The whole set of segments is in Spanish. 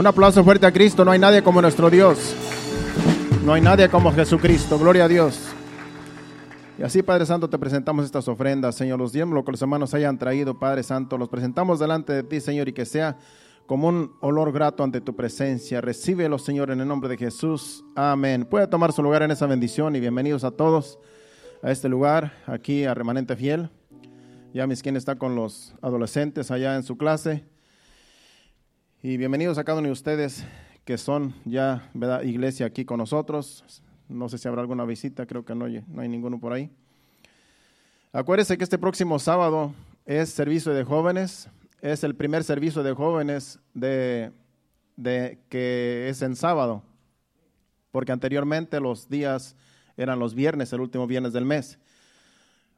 Un aplauso fuerte a Cristo. No hay nadie como nuestro Dios. No hay nadie como Jesucristo. Gloria a Dios. Y así, Padre Santo, te presentamos estas ofrendas, Señor. Los diezmos, lo que los hermanos hayan traído, Padre Santo, los presentamos delante de ti, Señor, y que sea como un olor grato ante tu presencia. Recíbelo, Señor, en el nombre de Jesús. Amén. Puede tomar su lugar en esa bendición y bienvenidos a todos a este lugar, aquí a Remanente Fiel. Ya mis quien está con los adolescentes allá en su clase. Y bienvenidos a cada uno de ustedes que son ya, ¿verdad? Iglesia aquí con nosotros. No sé si habrá alguna visita, creo que no, no hay ninguno por ahí. Acuérdense que este próximo sábado es servicio de jóvenes, es el primer servicio de jóvenes de, de, que es en sábado, porque anteriormente los días eran los viernes, el último viernes del mes.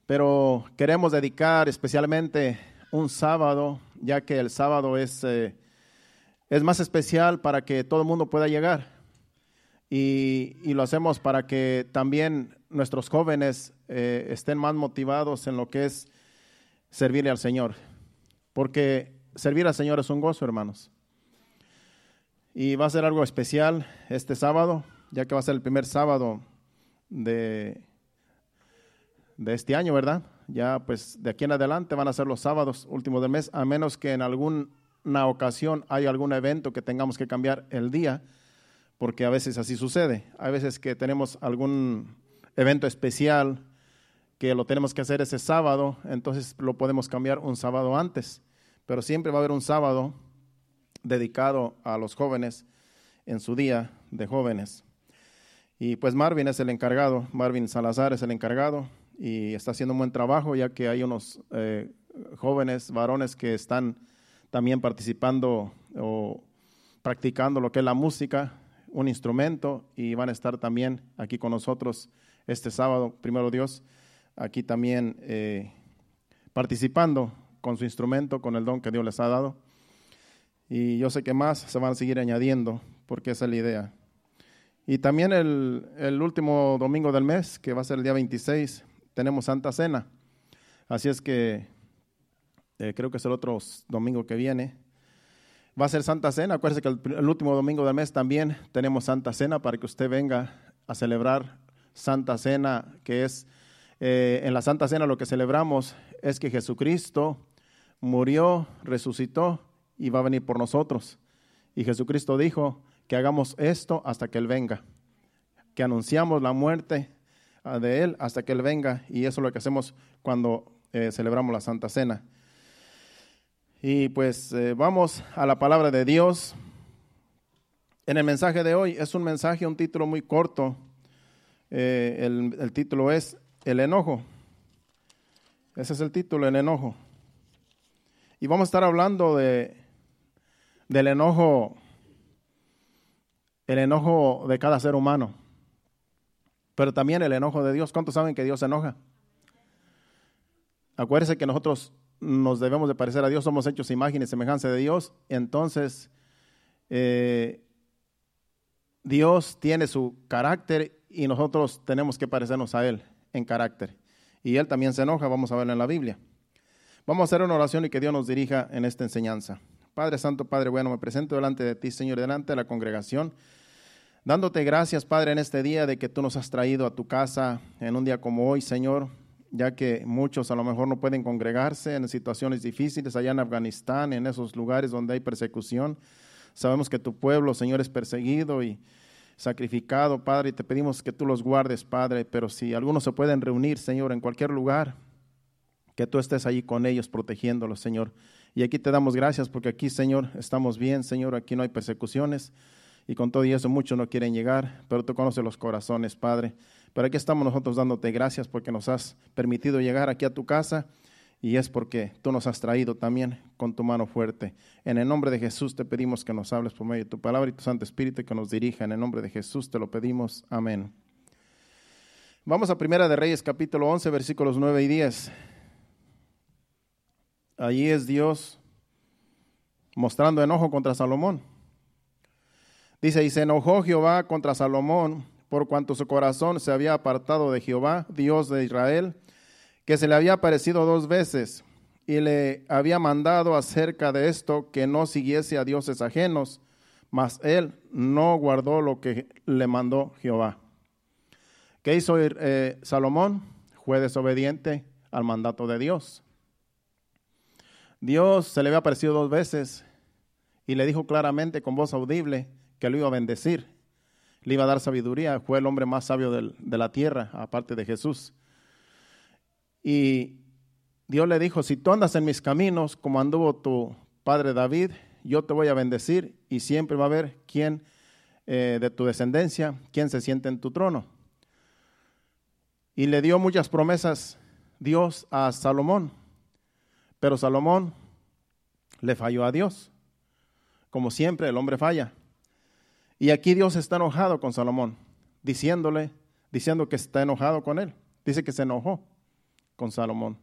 Pero queremos dedicar especialmente un sábado, ya que el sábado es, eh, es más especial para que todo el mundo pueda llegar. Y, y, lo hacemos para que también nuestros jóvenes eh, estén más motivados en lo que es servirle al Señor. Porque servir al Señor es un gozo, hermanos. Y va a ser algo especial este sábado, ya que va a ser el primer sábado de, de este año, ¿verdad? Ya pues de aquí en adelante van a ser los sábados últimos del mes, a menos que en alguna ocasión haya algún evento que tengamos que cambiar el día, porque a veces así sucede. Hay veces que tenemos algún evento especial que lo tenemos que hacer ese sábado, entonces lo podemos cambiar un sábado antes, pero siempre va a haber un sábado dedicado a los jóvenes en su día de jóvenes. Y pues Marvin es el encargado, Marvin Salazar es el encargado y está haciendo un buen trabajo ya que hay unos eh, jóvenes varones que están también participando o practicando lo que es la música, un instrumento y van a estar también aquí con nosotros este sábado, primero Dios, aquí también eh, participando con su instrumento, con el don que Dios les ha dado. Y yo sé que más se van a seguir añadiendo porque esa es la idea. Y también el, el, último domingo del mes, que va a ser el día 26, tenemos Santa Cena. Así es que eh, creo que es el otro domingo que viene. Va a ser Santa Cena. Acuérdese que el, el, último domingo del mes también tenemos Santa Cena para que usted venga a celebrar Santa Cena, que es eh, en la Santa Cena lo que celebramos es que Jesucristo murió, resucitó y va a venir por nosotros. Y Jesucristo dijo, que hagamos esto hasta que Él venga, que anunciamos la muerte ah, de Él hasta que Él venga, y eso es lo que hacemos cuando eh, celebramos la Santa Cena. Y pues eh, vamos a la palabra de Dios. En el mensaje de hoy es un mensaje, un título muy corto. Eh, el, el título es El enojo. Ese es el título, el enojo. Y vamos a estar hablando de, del enojo el enojo de cada ser humano, pero también el enojo de Dios. ¿Cuántos saben que Dios se enoja? Acuérdense que nosotros nos debemos de parecer a Dios, somos hechos imagen y semejanza de Dios, entonces eh, Dios tiene su carácter y nosotros tenemos que parecernos a Él en carácter. Y Él también se enoja, vamos a verlo en la Biblia. Vamos a hacer una oración y que Dios nos dirija en esta enseñanza. Padre Santo, Padre bueno, me presento delante de ti, Señor, delante de la congregación, dándote gracias, Padre, en este día de que tú nos has traído a tu casa en un día como hoy, Señor, ya que muchos a lo mejor no pueden congregarse en situaciones difíciles allá en Afganistán, en esos lugares donde hay persecución. Sabemos que tu pueblo, Señor, es perseguido y sacrificado, Padre, y te pedimos que tú los guardes, Padre, pero si algunos se pueden reunir, Señor, en cualquier lugar, que tú estés ahí con ellos, protegiéndolos, Señor. Y aquí te damos gracias porque aquí, Señor, estamos bien, Señor, aquí no hay persecuciones. Y con todo y eso muchos no quieren llegar, pero tú conoces los corazones, Padre. Pero aquí estamos nosotros dándote gracias porque nos has permitido llegar aquí a tu casa y es porque tú nos has traído también con tu mano fuerte. En el nombre de Jesús te pedimos que nos hables por medio de tu palabra y tu Santo Espíritu que nos dirija. En el nombre de Jesús te lo pedimos. Amén. Vamos a Primera de Reyes capítulo 11 versículos 9 y 10. Allí es Dios mostrando enojo contra Salomón. Dice, y se enojó Jehová contra Salomón por cuanto su corazón se había apartado de Jehová, Dios de Israel, que se le había aparecido dos veces y le había mandado acerca de esto que no siguiese a dioses ajenos, mas él no guardó lo que le mandó Jehová. ¿Qué hizo eh, Salomón? Fue desobediente al mandato de Dios. Dios se le había aparecido dos veces y le dijo claramente con voz audible que lo iba a bendecir, le iba a dar sabiduría, fue el hombre más sabio de la tierra, aparte de Jesús. Y Dios le dijo, si tú andas en mis caminos como anduvo tu padre David, yo te voy a bendecir y siempre va a haber quien eh, de tu descendencia, quien se siente en tu trono. Y le dio muchas promesas Dios a Salomón, pero Salomón le falló a Dios. Como siempre, el hombre falla. Y aquí Dios está enojado con Salomón, diciéndole, diciendo que está enojado con él. Dice que se enojó con Salomón.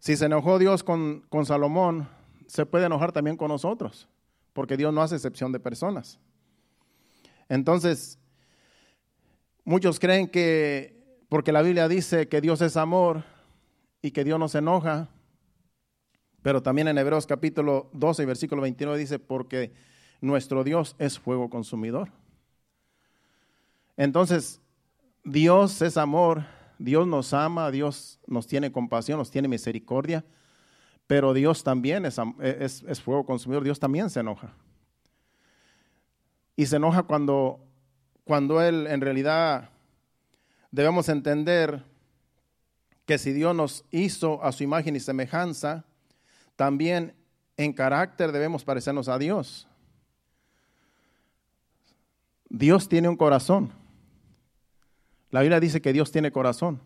Si se enojó Dios con, con Salomón, se puede enojar también con nosotros, porque Dios no hace excepción de personas. Entonces, muchos creen que, porque la Biblia dice que Dios es amor y que Dios no se enoja, pero también en Hebreos capítulo 12, versículo 29 dice, porque nuestro Dios es fuego consumidor. Entonces, Dios es amor, Dios nos ama, Dios nos tiene compasión, nos tiene misericordia, pero Dios también es, es, fuego consumidor, Dios también se enoja. Y se enoja cuando, cuando Él en realidad debemos entender que si Dios nos hizo a su imagen y semejanza, también en carácter debemos parecernos a Dios. Dios tiene un corazón. La Biblia dice que Dios tiene corazón.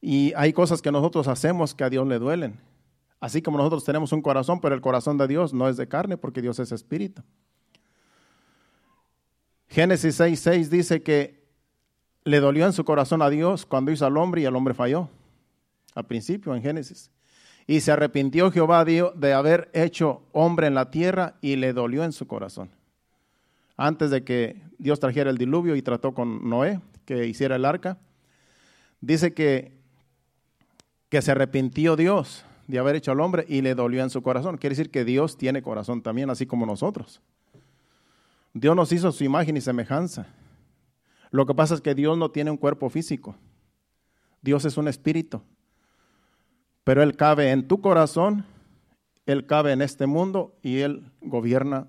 Y hay cosas que nosotros hacemos que a Dios le duelen. Así como nosotros tenemos un corazón, pero el corazón de Dios no es de carne porque Dios es espíritu. Génesis 6.6 dice que le dolió en su corazón a Dios cuando hizo al hombre y el hombre falló. Al principio en Génesis. Y se arrepintió Jehová de haber hecho hombre en la tierra y le dolió en su corazón. Antes de que Dios trajera el diluvio y trató con Noé, que hiciera el arca, dice que, que se arrepintió Dios de haber hecho al hombre y le dolió en su corazón. Quiere decir que Dios tiene corazón también, así como nosotros. Dios nos hizo su imagen y semejanza. Lo que pasa es que Dios no tiene un cuerpo físico. Dios es un espíritu pero Él cabe en tu corazón, Él cabe en este mundo y Él gobierna.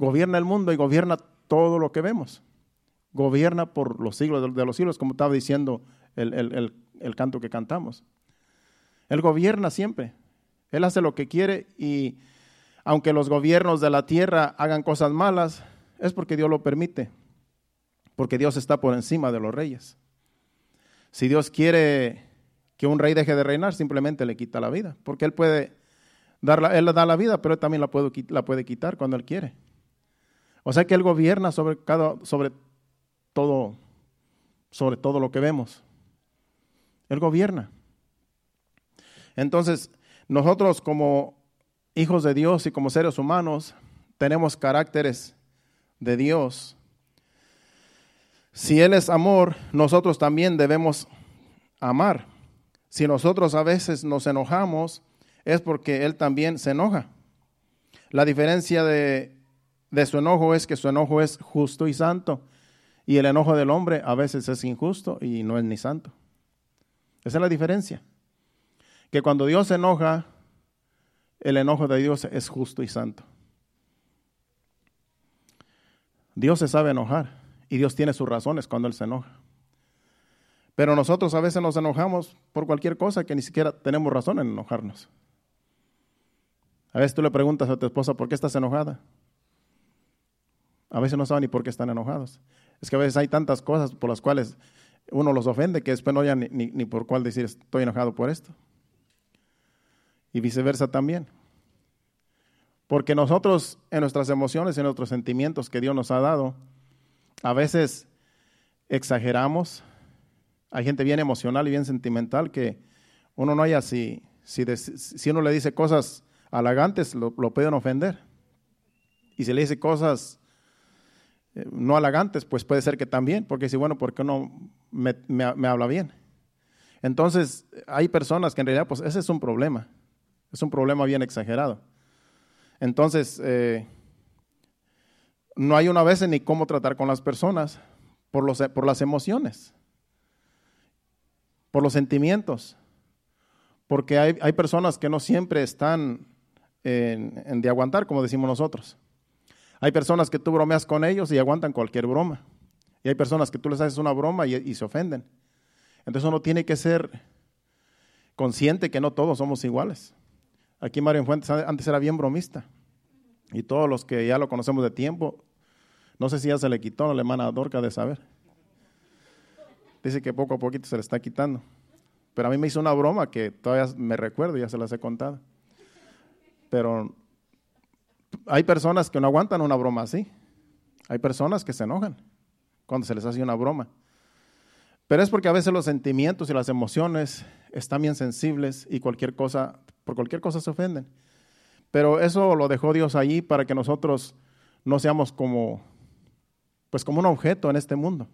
Gobierna el mundo y gobierna todo lo que vemos. Gobierna por los siglos de los siglos, como estaba diciendo el, canto que cantamos. Él gobierna siempre. Él hace lo que quiere y aunque los gobiernos de la tierra hagan cosas malas, es porque Dios lo permite, porque Dios está por encima de los reyes. Si Dios quiere que un rey deje de reinar, simplemente le quita la vida, porque él puede darla, él le da la vida, pero él también la la puede quitar cuando él quiere. O sea que él gobierna sobre cada, sobre todo, sobre todo lo que vemos. Él gobierna. Entonces, nosotros como hijos de Dios y como seres humanos tenemos caracteres de Dios. Si Él es amor, nosotros también debemos amar. Si nosotros a veces nos enojamos, es porque Él también se enoja. La diferencia de, su enojo es que su enojo es justo y santo. Y el enojo del hombre a veces es injusto y no es ni santo. Esa es la diferencia. Que cuando Dios se enoja, el enojo de Dios es justo y santo. Dios se sabe enojar y Dios tiene sus razones cuando Él se enoja. Pero nosotros a veces nos enojamos por cualquier cosa que ni siquiera tenemos razón en enojarnos. A veces tú le preguntas a tu esposa, ¿por qué estás enojada? A veces no saben ni por qué están enojados. Es que a veces hay tantas cosas por las cuales uno los ofende que después no hay ni, ni por cuál decir estoy enojado por esto. Y viceversa también. Porque nosotros en nuestras emociones, en nuestros sentimientos que Dios nos ha dado, a veces exageramos, hay gente bien emocional y bien sentimental que uno no haya si, si, si uno le dice cosas halagantes, lo, pueden ofender. Y si le dice cosas eh, no halagantes, pues puede ser que también, porque si, bueno, ¿por qué no me, habla bien? Entonces, hay personas que en realidad, pues ese es un problema. Es un problema bien exagerado. Entonces, eh, no hay una vez ni cómo tratar con las personas por, los, por las emociones, por los sentimientos, porque hay, hay personas que no siempre están en, de aguantar, como decimos nosotros. Hay personas que tú bromeas con ellos y aguantan cualquier broma. Y hay personas que tú les haces una broma y, se ofenden. Entonces uno tiene que ser consciente que no todos somos iguales. Aquí Mario Fuentes antes era bien bromista. Y todos los que ya lo conocemos de tiempo, no sé si ya se le quitó la alemana Dorca de saber. Dice que poco a poquito se le está quitando. Pero a mí me hizo una broma que todavía me recuerdo, ya se las he contado. Pero hay personas que no aguantan una broma así. Hay personas que se enojan cuando se les hace una broma. Pero es porque a veces los sentimientos y las emociones están bien sensibles y cualquier cosa, por cualquier cosa se ofenden. Pero eso lo dejó Dios allí para que nosotros no seamos como, pues como un objeto en este mundo.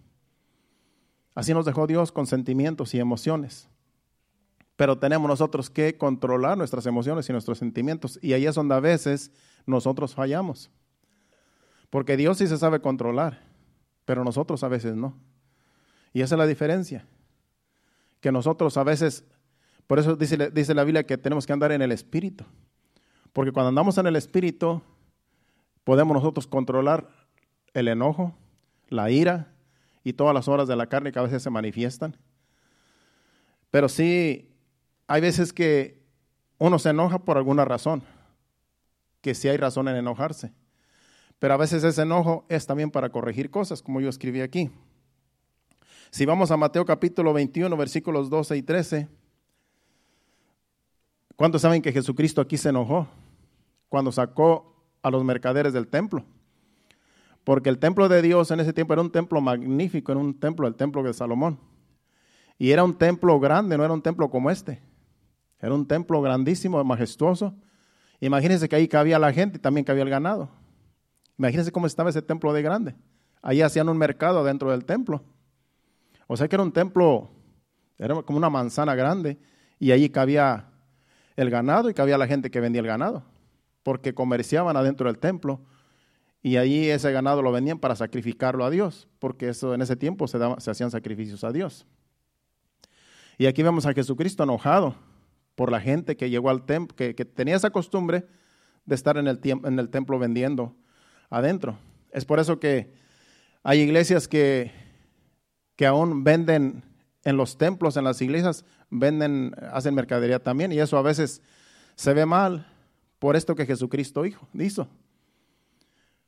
Así nos dejó Dios con sentimientos y emociones. Pero tenemos nosotros que controlar nuestras emociones y nuestros sentimientos. Y ahí es donde a veces nosotros fallamos. Porque Dios sí se sabe controlar, pero nosotros a veces no. Y esa es la diferencia. Que nosotros a veces, por eso dice, dice la Biblia que tenemos que andar en el Espíritu. Porque cuando andamos en el Espíritu, podemos nosotros controlar el enojo, la ira y todas las obras de la carne que a veces se manifiestan. Pero sí hay veces que uno se enoja por alguna razón, que sí hay razón en enojarse. Pero a veces ese enojo es también para corregir cosas, como yo escribí aquí. Si vamos a Mateo capítulo 21, versículos 12 y 13, ¿cuántos saben que Jesucristo aquí se enojó cuando sacó a los mercaderes del templo? Porque el templo de Dios en ese tiempo era un templo magnífico, era un templo, el templo de Salomón. Y era un templo grande, no era un templo como este. Era un templo grandísimo, majestuoso. Imagínense que ahí cabía la gente y también cabía el ganado. Imagínense cómo estaba ese templo de grande. Ahí hacían un mercado dentro del templo. O sea que era un templo, era como una manzana grande y allí cabía el ganado y cabía la gente que vendía el ganado, porque comerciaban adentro del templo y allí ese ganado lo vendían para sacrificarlo a Dios, porque eso en ese tiempo se, se hacían sacrificios a Dios. Y aquí vemos a Jesucristo enojado por la gente que llegó al templo, que, tenía esa costumbre de estar en el, en el templo vendiendo adentro. Es por eso que hay iglesias que, que aún venden en los templos, en las iglesias, venden, hacen mercadería también, y eso a veces se ve mal por esto que Jesucristo hizo.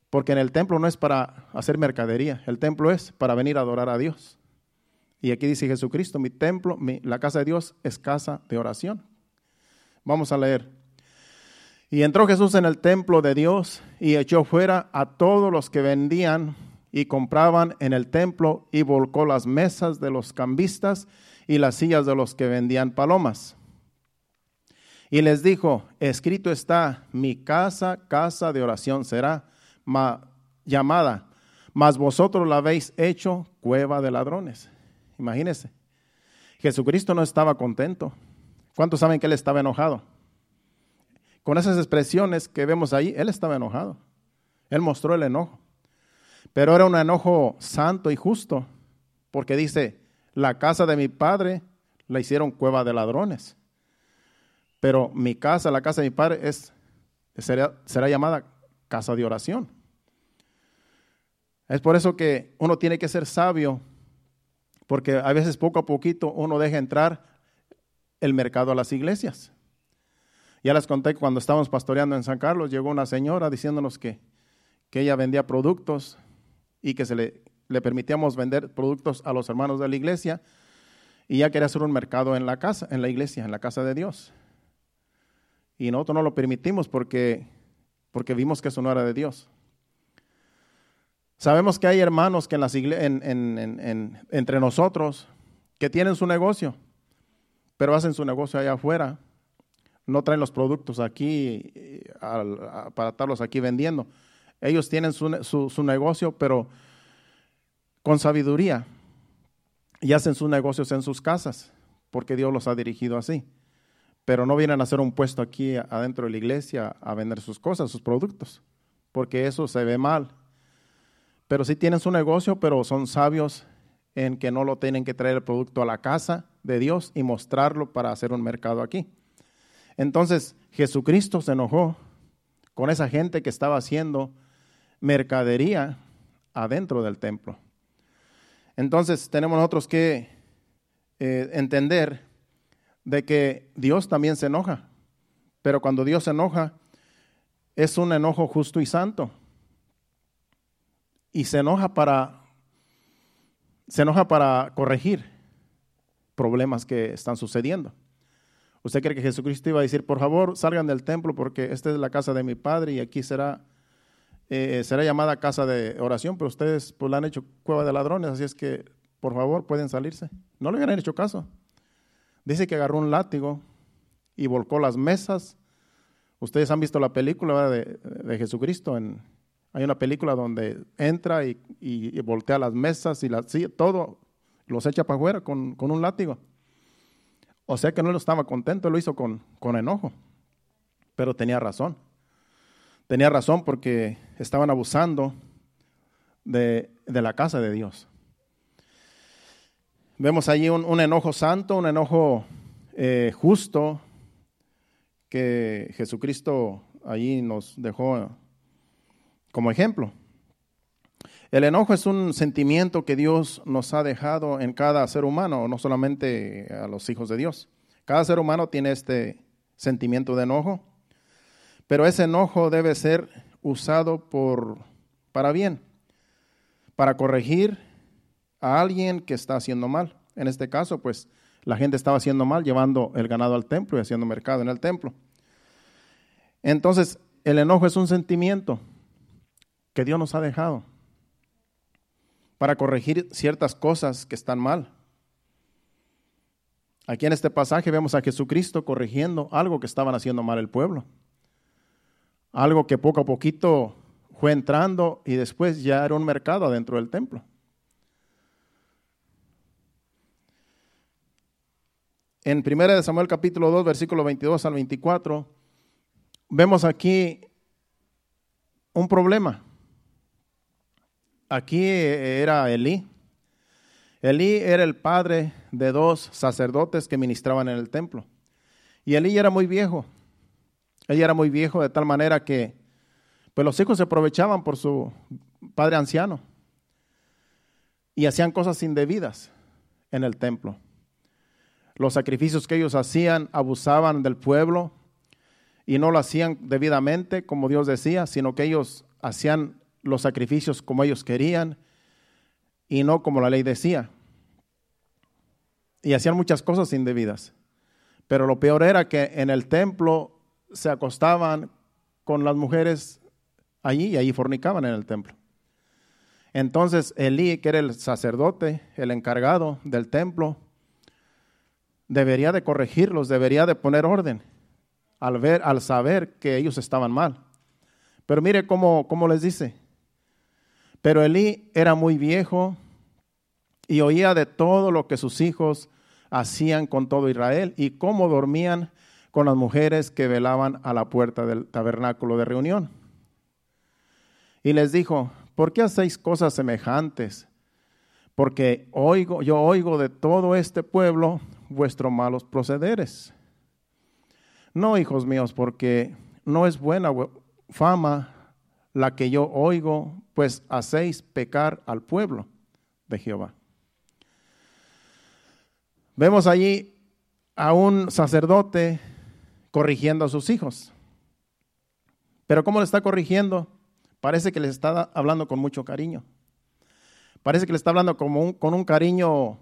Porque en el templo no es para hacer mercadería, el templo es para venir a adorar a Dios. Y aquí dice Jesucristo, mi templo, la casa de Dios es casa de oración. Vamos a leer. Y entró Jesús en el templo de Dios y echó fuera a todos los que vendían y compraban en el templo y volcó las mesas de los cambistas y las sillas de los que vendían palomas. Y les dijo, escrito está, mi casa, casa de oración será llamada, mas vosotros la habéis hecho cueva de ladrones. Imagínense, Jesucristo no estaba contento. ¿Cuántos saben que él estaba enojado? Con esas expresiones que vemos ahí, él estaba enojado. Él mostró el enojo. Pero era un enojo santo y justo, porque dice, la casa de mi padre la hicieron cueva de ladrones. Pero mi casa, la casa de mi padre, es, será, será llamada casa de oración. Es por eso que uno tiene que ser sabio, porque a veces poco a poquito uno deja entrar el mercado a las iglesias. Ya les conté cuando estábamos pastoreando en San Carlos, llegó una señora diciéndonos que, que ella vendía productos y que se le, le permitíamos vender productos a los hermanos de la iglesia y ya quería hacer un mercado en la casa, en la iglesia, en la casa de Dios. Y nosotros no lo permitimos porque, porque vimos que eso no era de Dios. Sabemos que hay hermanos que en las en, entre nosotros que tienen su negocio pero hacen su negocio allá afuera. No traen los productos aquí eh, para estarlos aquí vendiendo. Ellos tienen su, su negocio, pero con sabiduría. Y hacen sus negocios en sus casas, porque Dios los ha dirigido así. pero no vienen a hacer un puesto aquí adentro de la iglesia a vender sus cosas, sus productos, porque eso se ve mal. Pero sí tienen su negocio, pero son sabios en que no lo tienen que traer el producto a la casa de Dios y mostrarlo para hacer un mercado aquí. Entonces Jesucristo se enojó con esa gente que estaba haciendo mercadería adentro del templo. Entonces tenemos nosotros que eh, entender de que Dios también se enoja, pero cuando Dios se enoja es un enojo justo y santo. Y se enoja para se enoja para corregir problemas que están sucediendo. ¿Usted cree que Jesucristo iba a decir, por favor, salgan del templo porque esta es la casa de mi Padre y aquí será, eh, será llamada casa de oración, pero ustedes pues la han hecho cueva de ladrones, así es que, por favor, pueden salirse. No le habían hecho caso. Dice que agarró un látigo y volcó las mesas. Ustedes han visto la película de, Jesucristo. Hay una película donde entra y, voltea las mesas y todo los echa para afuera con, un látigo. O sea que no lo estaba contento, lo hizo con, con enojo. Pero tenía razón. Tenía razón porque estaban abusando de, de la casa de Dios. Vemos allí un, enojo santo, un enojo eh, justo que Jesucristo allí nos dejó como ejemplo. El enojo es un sentimiento que Dios nos ha dejado en cada ser humano, no solamente a los hijos de Dios. Cada ser humano tiene este sentimiento de enojo, pero ese enojo debe ser usado por, para bien, para corregir a alguien que está haciendo mal. En este caso, pues la gente estaba haciendo mal llevando el ganado al templo y haciendo mercado en el templo. Entonces, el enojo es un sentimiento que Dios nos ha dejado para corregir ciertas cosas que están mal. Aquí en este pasaje vemos a Jesucristo corrigiendo algo que estaban haciendo mal el pueblo. Algo que poco a poquito fue entrando y después ya era un mercado adentro del templo. en 1 Samuel capítulo 2, versículo 22 al 24, vemos aquí un problema. Aquí era Elí. Elí era el padre de dos sacerdotes que ministraban en el templo. Y Elí era muy viejo. Él era muy viejo de tal manera que pues los hijos se aprovechaban por su padre anciano y hacían cosas indebidas en el templo los sacrificios que ellos hacían abusaban del pueblo y no lo hacían debidamente como Dios decía, sino que ellos hacían los sacrificios como ellos querían y no como la ley decía. Y hacían muchas cosas indebidas. Pero lo peor era que en el templo se acostaban con las mujeres allí y allí fornicaban en el templo. Entonces Elí, que era el sacerdote, el encargado del templo, debería de corregirlos, debería de poner orden al ver, al saber que ellos estaban mal. Pero mire cómo, cómo les dice. Pero Elí era muy viejo y oía de todo lo que sus hijos hacían con todo Israel y cómo dormían con las mujeres que velaban a la puerta del tabernáculo de reunión. Y les dijo, ¿por qué hacéis cosas semejantes? Porque oigo, yo oigo de todo este pueblo vuestros malos procederes. No, hijos míos, porque no es buena fama la que yo oigo, pues hacéis pecar al pueblo de Jehová. Vemos allí a un sacerdote corrigiendo a sus hijos. Pero ¿cómo le está corrigiendo? Parece que les está hablando con mucho cariño. Parece que le está hablando como con un cariño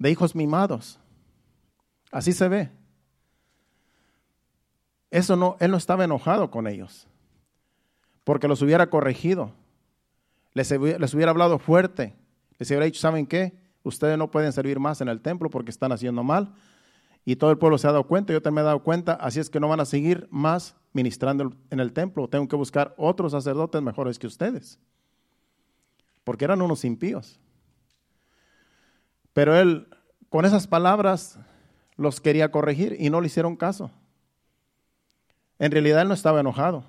de hijos mimados. Así se ve. Eso no, él no estaba enojado con ellos, porque los hubiera corregido, les, hubiera hablado fuerte, les hubiera dicho, ¿saben qué? Ustedes no pueden servir más en el templo porque están haciendo mal. Y todo el pueblo se ha dado cuenta, yo también me he dado cuenta, así es que no van a seguir más ministrando en el templo. Tengo que buscar otros sacerdotes mejores que ustedes, porque eran unos impíos. Pero él, con esas palabras, los quería corregir y no le hicieron caso. En realidad él no estaba enojado.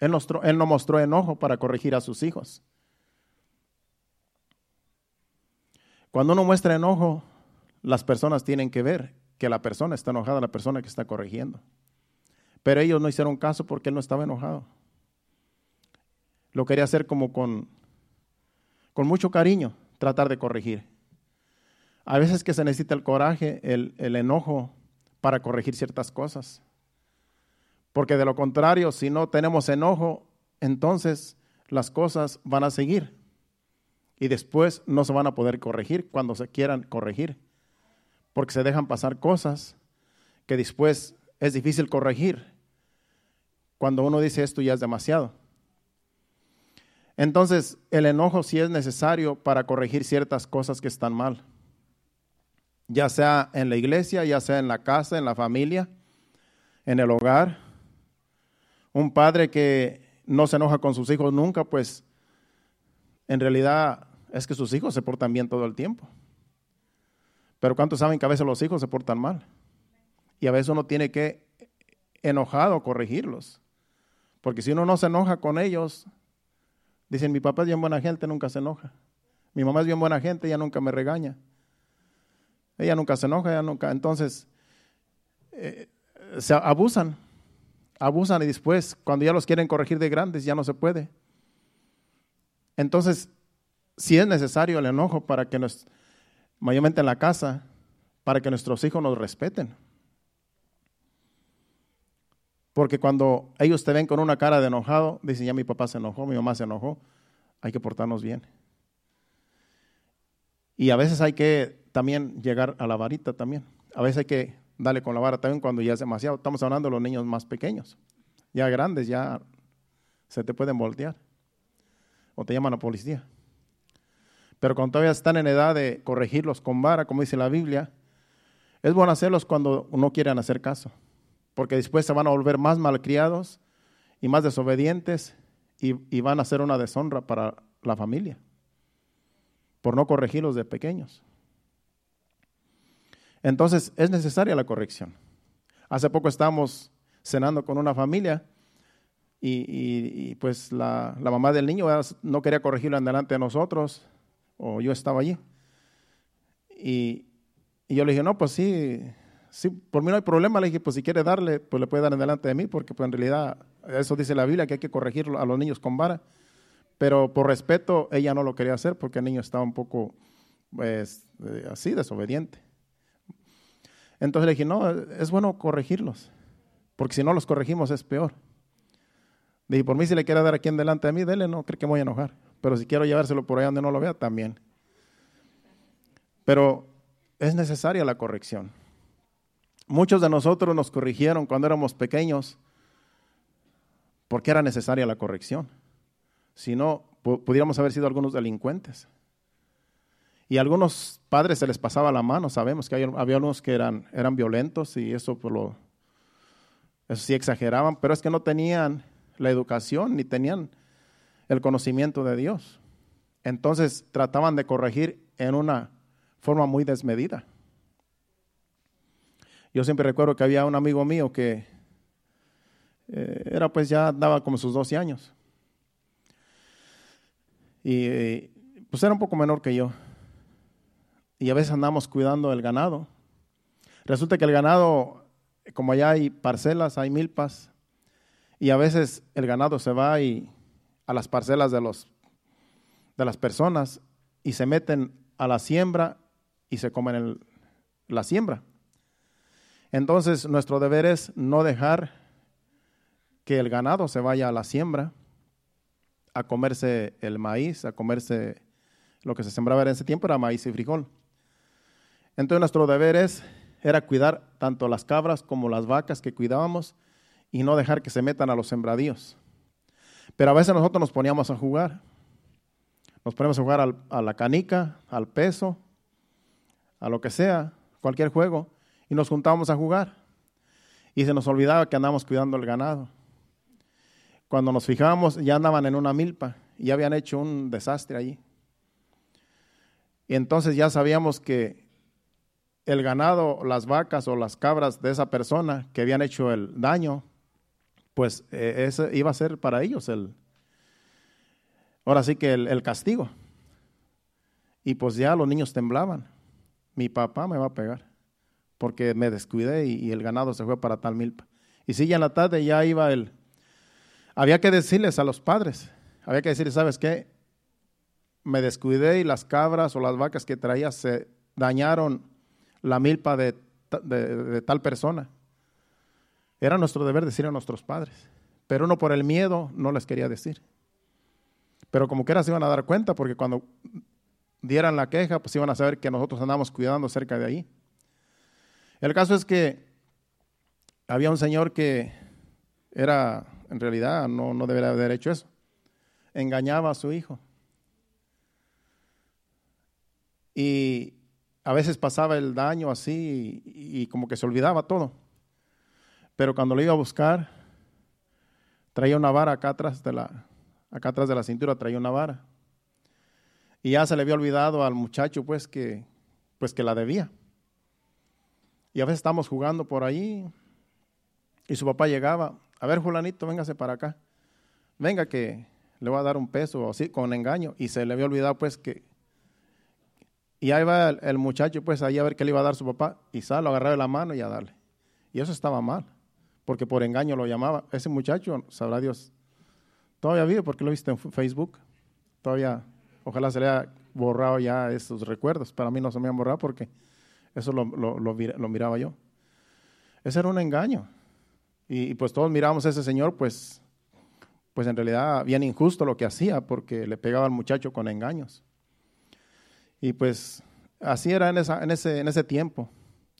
Él, no mostró enojo para corregir a sus hijos. Cuando uno muestra enojo, las personas tienen que ver que la persona está enojada, la persona que está corrigiendo. Pero ellos no hicieron caso porque él no estaba enojado. Lo quería hacer como con, con mucho cariño, tratar de corregir. A veces que se necesita el coraje, el, el enojo para corregir ciertas cosas. Porque de lo contrario, si no tenemos enojo, entonces las cosas van a seguir. Y después no se van a poder corregir cuando se quieran corregir. Porque se dejan pasar cosas que después es difícil corregir cuando uno dice esto ya es demasiado. Entonces, el enojo sí es necesario para corregir ciertas cosas que están mal, ya sea en la iglesia, ya sea en la casa, en la familia, en el hogar. Un padre que no se enoja con sus hijos nunca, pues en realidad es que sus hijos se portan bien todo el tiempo. Pero ¿cuántos saben que a veces los hijos se portan mal? Y a veces uno tiene que enojado corregirlos. Porque si uno no se enoja con ellos, dicen, mi papá es bien buena gente, nunca se enoja. Mi mamá es bien buena gente, ella nunca me regaña. Ella nunca se enoja, ella nunca. Entonces, eh, se abusan, abusan y después, cuando ya los quieren corregir de grandes, ya no se puede. Entonces, si es necesario el enojo para que nos, mayormente en la casa, para que nuestros hijos nos respeten. Porque cuando ellos te ven con una cara de enojado, dicen, ya mi papá se enojó, mi mamá se enojó, hay que portarnos bien. Y a veces hay que también llegar a la varita también. A veces hay que darle con la vara también cuando ya es demasiado. Estamos hablando de los niños más pequeños. Ya grandes, ya se te pueden voltear. O te llaman a policía. Pero cuando todavía están en edad de corregirlos con vara, como dice la Biblia, es bueno hacerlos cuando no quieran hacer caso porque después se van a volver más malcriados y más desobedientes y, van a ser una deshonra para la familia por no corregirlos de pequeños. Entonces es necesaria la corrección. Hace poco estábamos cenando con una familia y, pues la, mamá del niño no quería corregirlo en delante de nosotros, o yo estaba allí. Y, y yo le dije, no, pues sí, sí, por mí no hay problema, le dije, pues si quiere darle, pues le puede dar en delante de mí, porque pues en realidad eso dice la Biblia, que hay que corregir a los niños con vara. Pero por respeto, ella no lo quería hacer porque el niño estaba un poco, pues, eh, así, desobediente. Entonces le dije, no, es bueno corregirlos, porque si no los corregimos es peor. Dije, por mí si le quiere dar aquí en delante de mí, dele, no cree que me voy a enojar. Pero si quiero llevárselo por ahí donde no lo vea, también. Pero es necesaria la corrección. Muchos de nosotros nos corrigieron cuando éramos pequeños porque era necesaria la corrección. Si no, pudiéramos haber sido algunos delincuentes. Y a algunos padres se les pasaba la mano, sabemos que había algunos que eran, eran violentos y eso, por lo, eso sí exageraban, pero es que no tenían la educación ni tenían el conocimiento de Dios. Entonces trataban de corregir en una forma muy desmedida. Yo siempre recuerdo que había un amigo mío que eh, era pues ya daba como sus 12 años. Y pues era un poco menor que yo. Y a veces andamos cuidando el ganado. Resulta que el ganado, como allá hay parcelas, hay milpas, y a veces el ganado se va y, a las parcelas de, los, de las personas y se meten a la siembra y se comen la siembra. Entonces nuestro deber es no dejar que el ganado se vaya a la siembra a comerse el maíz, a comerse lo que se sembraba en ese tiempo era maíz y frijol. Entonces nuestro deber es, era cuidar tanto las cabras como las vacas que cuidábamos y no dejar que se metan a los sembradíos. Pero a veces nosotros nos poníamos a jugar. Nos ponemos a jugar a la canica, al peso, a lo que sea, cualquier juego y nos juntábamos a jugar. Y se nos olvidaba que andábamos cuidando el ganado. Cuando nos fijábamos, ya andaban en una milpa y habían hecho un desastre allí. Y entonces ya sabíamos que el ganado, las vacas o las cabras de esa persona que habían hecho el daño, pues eh, ese iba a ser para ellos el, ahora sí que el, castigo. Y pues ya los niños temblaban. Mi papá me va a pegar porque me descuidé y, el ganado se fue para tal milpa. Y si ya en la tarde ya iba el... Había que decirles a los padres, había que decirles, ¿sabes qué? Me descuidé y las cabras o las vacas que traía se dañaron la milpa de, de tal persona. Era nuestro deber decir a nuestros padres, pero uno por el miedo no les quería decir. Pero como quiera se iban a dar cuenta porque cuando dieran la queja, pues iban a saber que nosotros andamos cuidando cerca de ahí. El caso es que había un señor que era, en realidad, no, no debería haber hecho eso. Engañaba a su hijo. Y a veces pasaba el daño así y, como que se olvidaba todo. Pero cuando lo iba a buscar, traía una vara acá atrás de la, acá atrás de la cintura traía una vara. Y ya se le había olvidado al muchacho pues que, pues que la debía. Y a veces estamos jugando por ahí y su papá llegaba, a ver Julanito, véngase para acá. Venga que le voy a dar un peso así con engaño. Y se le había olvidado pues que... Y ahí va el, muchacho pues ahí a ver qué le iba a dar su papá. Y sale, lo agarraba de la mano y a darle. Y eso estaba mal, porque por engaño lo llamaba. Ese muchacho, sabrá Dios, Todavía vive porque lo viste en Facebook. Todavía, ojalá se le haya borrado ya esos recuerdos. Para mí no se me han borrado porque eso lo, lo, miraba yo. Ese era un engaño. Y, pues todos miramos a ese señor, pues, pues en realidad bien injusto lo que hacía porque le pegaba al muchacho con engaños. Y pues así era en, esa, en, ese, en ese tiempo.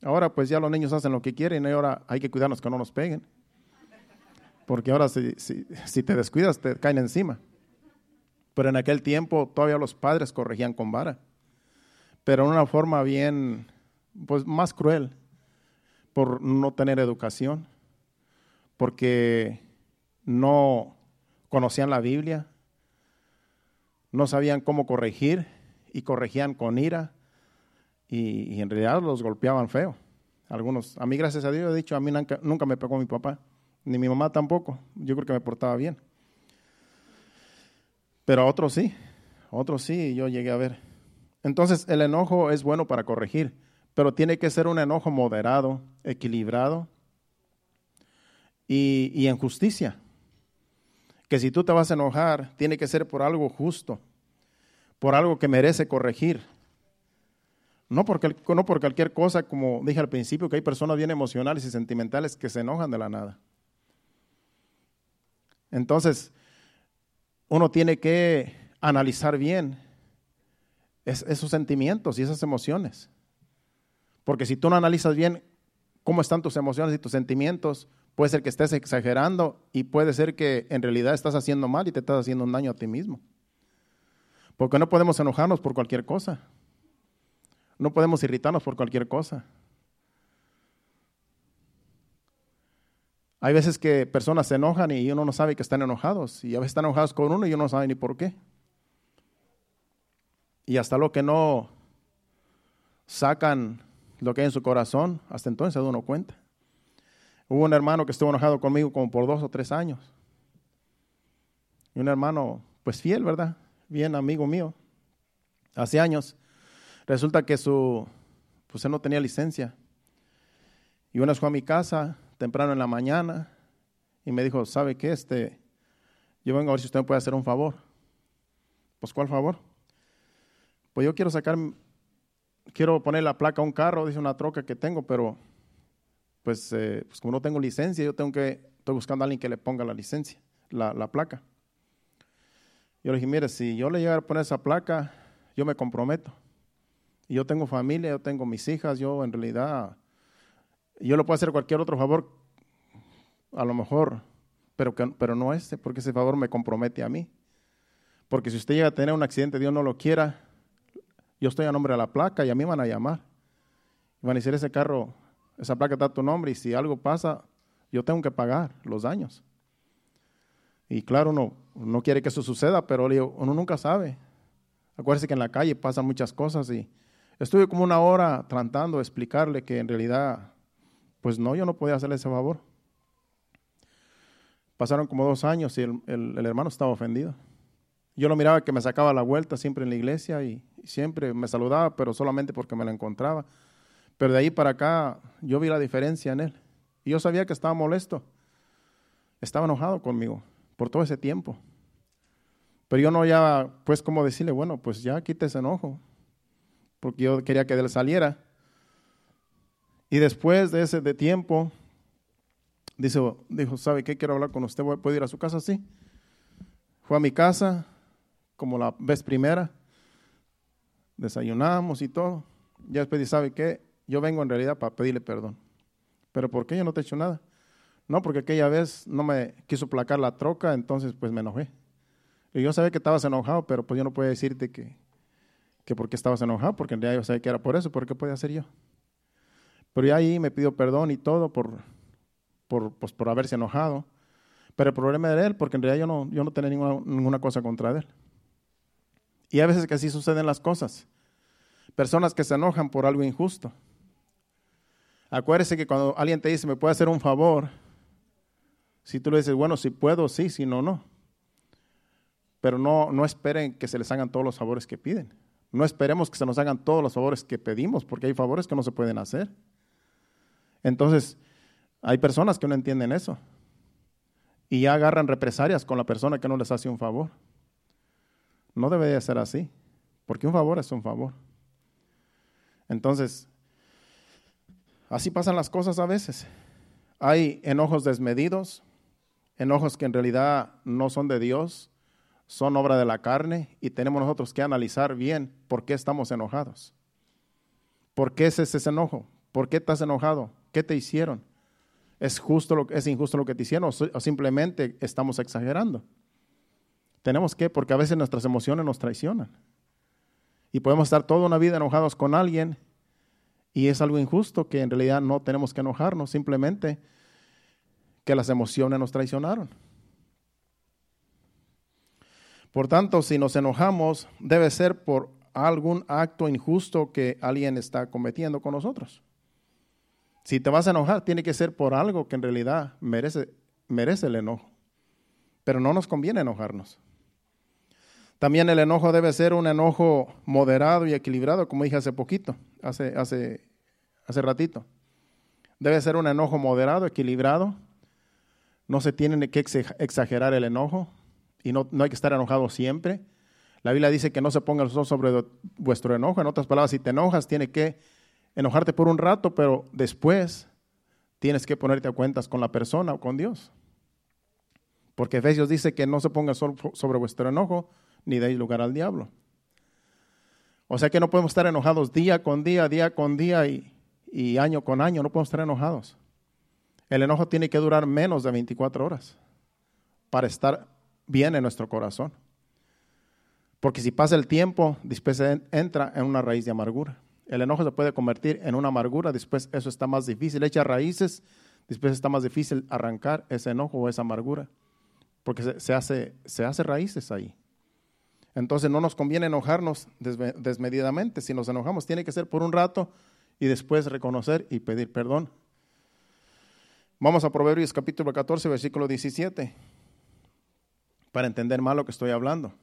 Ahora pues ya los niños hacen lo que quieren y ahora hay que cuidarnos que no nos peguen porque ahora si, si, te descuidas te caen encima. Pero en aquel tiempo todavía los padres corregían con vara, pero en una forma bien, pues más cruel, por no tener educación, porque no conocían la Biblia, no sabían cómo corregir y corregían con ira y, en realidad los golpeaban feo. Algunos, a mí gracias a Dios he dicho, a mí nunca, nunca me pegó mi papá ni mi mamá tampoco. Yo creo que me portaba bien. Pero a otros sí, otros sí, yo llegué a ver. Entonces el enojo es bueno para corregir, pero tiene que ser un enojo moderado, equilibrado y, y en justicia. Que si tú te vas a enojar, tiene que ser por algo justo, por algo que merece corregir. No porque, no por cualquier cosa, como dije al principio, que hay personas bien emocionales y sentimentales que se enojan de la nada. Entonces, uno tiene que analizar bien esos sentimientos y esas emociones. Porque si tú no analizas bien cómo están tus emociones y tus sentimientos, puede ser que estés exagerando y puede ser que en realidad estás haciendo mal y te estás haciendo un daño a ti mismo. Porque no podemos enojarnos por cualquier cosa. No podemos irritarnos por cualquier cosa. Hay veces que personas se enojan y uno no sabe que están enojados. Y a veces están enojados con uno y uno no sabe ni por qué. Y hasta lo que no sacan lo que hay en su corazón, hasta entonces uno cuenta. Hubo un hermano que estuvo enojado conmigo como por dos o tres años. Y un hermano, pues fiel, ¿verdad? Bien amigo mío. Hace años. Resulta que su, pues él no tenía licencia. Y una vez fue a mi casa temprano en la mañana y me dijo, ¿sabe qué? Este, yo vengo a ver si usted me puede hacer un favor. Pues, ¿cuál favor? Pues yo quiero sacar, quiero poner la placa a un carro, dice una troca que tengo, pero pues, eh, pues como no tengo licencia, yo tengo que, estoy buscando a alguien que le ponga la licencia, la, la placa. Yo le dije, mire, si yo le llegara a poner esa placa, yo me comprometo. Yo tengo familia, yo tengo mis hijas, yo en realidad yo lo puedo hacer cualquier otro favor, a lo mejor, pero, pero no este, porque ese favor me compromete a mí. Porque si usted llega a tener un accidente, Dios no lo quiera, yo estoy a nombre de la placa y a mí van a llamar. Van a decir, ese carro, esa placa está a tu nombre y si algo pasa, yo tengo que pagar los daños. Y claro, uno no quiere que eso suceda, pero uno nunca sabe. Acuérdese que en la calle pasan muchas cosas y Estuve como una hora tratando de explicarle que en realidad, pues no, yo no podía hacerle ese favor. Pasaron como dos años y el, hermano estaba ofendido. Yo lo miraba que me sacaba la vuelta siempre en la iglesia y, siempre me saludaba, pero solamente porque me lo encontraba. Pero de ahí para acá yo vi la diferencia en él. Y yo sabía que estaba molesto. Estaba enojado conmigo por todo ese tiempo. Pero yo no ya, pues, como decirle, bueno, pues ya quite ese enojo. Porque yo quería que él saliera. Y después de ese de tiempo, Dice, dijo, ¿sabe qué? Quiero hablar con usted, ¿puedo ir a su casa? Sí. Fue a mi casa, como la vez primera, desayunamos y todo. Ya después dice, ¿sabe qué? Yo vengo en realidad para pedirle perdón. ¿Pero por qué yo no te he hecho nada? No, porque aquella vez no me quiso placar la troca, entonces pues me enojé. Y yo sabía que estabas enojado, pero pues yo no puedo decirte que, que por qué estabas enojado, porque en realidad yo sabía que era por eso, ¿por qué podía hacer yo? Pero ya ahí me pidió perdón y todo por por, pues, por haberse enojado. Pero el problema era él, porque en realidad yo no, yo no tenía ninguna, ninguna cosa contra él. Y a veces que así suceden las cosas. Personas que se enojan por algo injusto. Acuérdese que cuando alguien te dice, me puede hacer un favor, si tú le dices, bueno, si puedo, sí, si no, no. Pero no, no esperen que se les hagan todos los favores que piden. No esperemos que se nos hagan todos los favores que pedimos, porque hay favores que no se pueden hacer. Entonces, hay personas que no entienden eso y ya agarran represalias con la persona que no les hace un favor. No debe de ser así, porque un favor es un favor. Entonces, así pasan las cosas a veces. Hay enojos desmedidos, enojos que en realidad no son de Dios, son obra de la carne y tenemos nosotros que analizar bien por qué estamos enojados. ¿Por qué es ese enojo? ¿Por qué estás enojado? ¿Qué te hicieron? ¿Es, justo lo, ¿Es injusto lo que te hicieron o simplemente estamos exagerando? Tenemos que, porque a veces nuestras emociones nos traicionan. Y podemos estar toda una vida enojados con alguien y es algo injusto que en realidad no tenemos que enojarnos, simplemente que las emociones nos traicionaron. Por tanto, si nos enojamos, debe ser por algún acto injusto que alguien está cometiendo con nosotros. Si te vas a enojar, tiene que ser por algo que en realidad merece, merece el enojo. Pero no nos conviene enojarnos. También el enojo debe ser un enojo moderado y equilibrado, como dije hace poquito, hace, hace, hace ratito. Debe ser un enojo moderado, equilibrado. No se tiene que exagerar el enojo y no, no hay que estar enojado siempre. La Biblia dice que no se ponga el sol sobre vuestro enojo. En otras palabras, si te enojas, tiene que enojarte por un rato, pero después tienes que ponerte a cuentas con la persona o con Dios. Porque Efesios dice que no se ponga sobre vuestro enojo ni deis lugar al diablo. O sea que no podemos estar enojados día con día, día con día y año con año. No podemos estar enojados. El enojo tiene que durar menos de 24 horas para estar bien en nuestro corazón. Porque si pasa el tiempo, después entra en una raíz de amargura. El enojo se puede convertir en una amargura, después eso está más difícil, echa raíces, después está más difícil arrancar ese enojo o esa amargura, porque se, hace, se hace raíces ahí. Entonces no nos conviene enojarnos desmedidamente, si nos enojamos tiene que ser por un rato y después reconocer y pedir perdón. Vamos a Proverbios capítulo 14, versículo 17, para entender más lo que estoy hablando.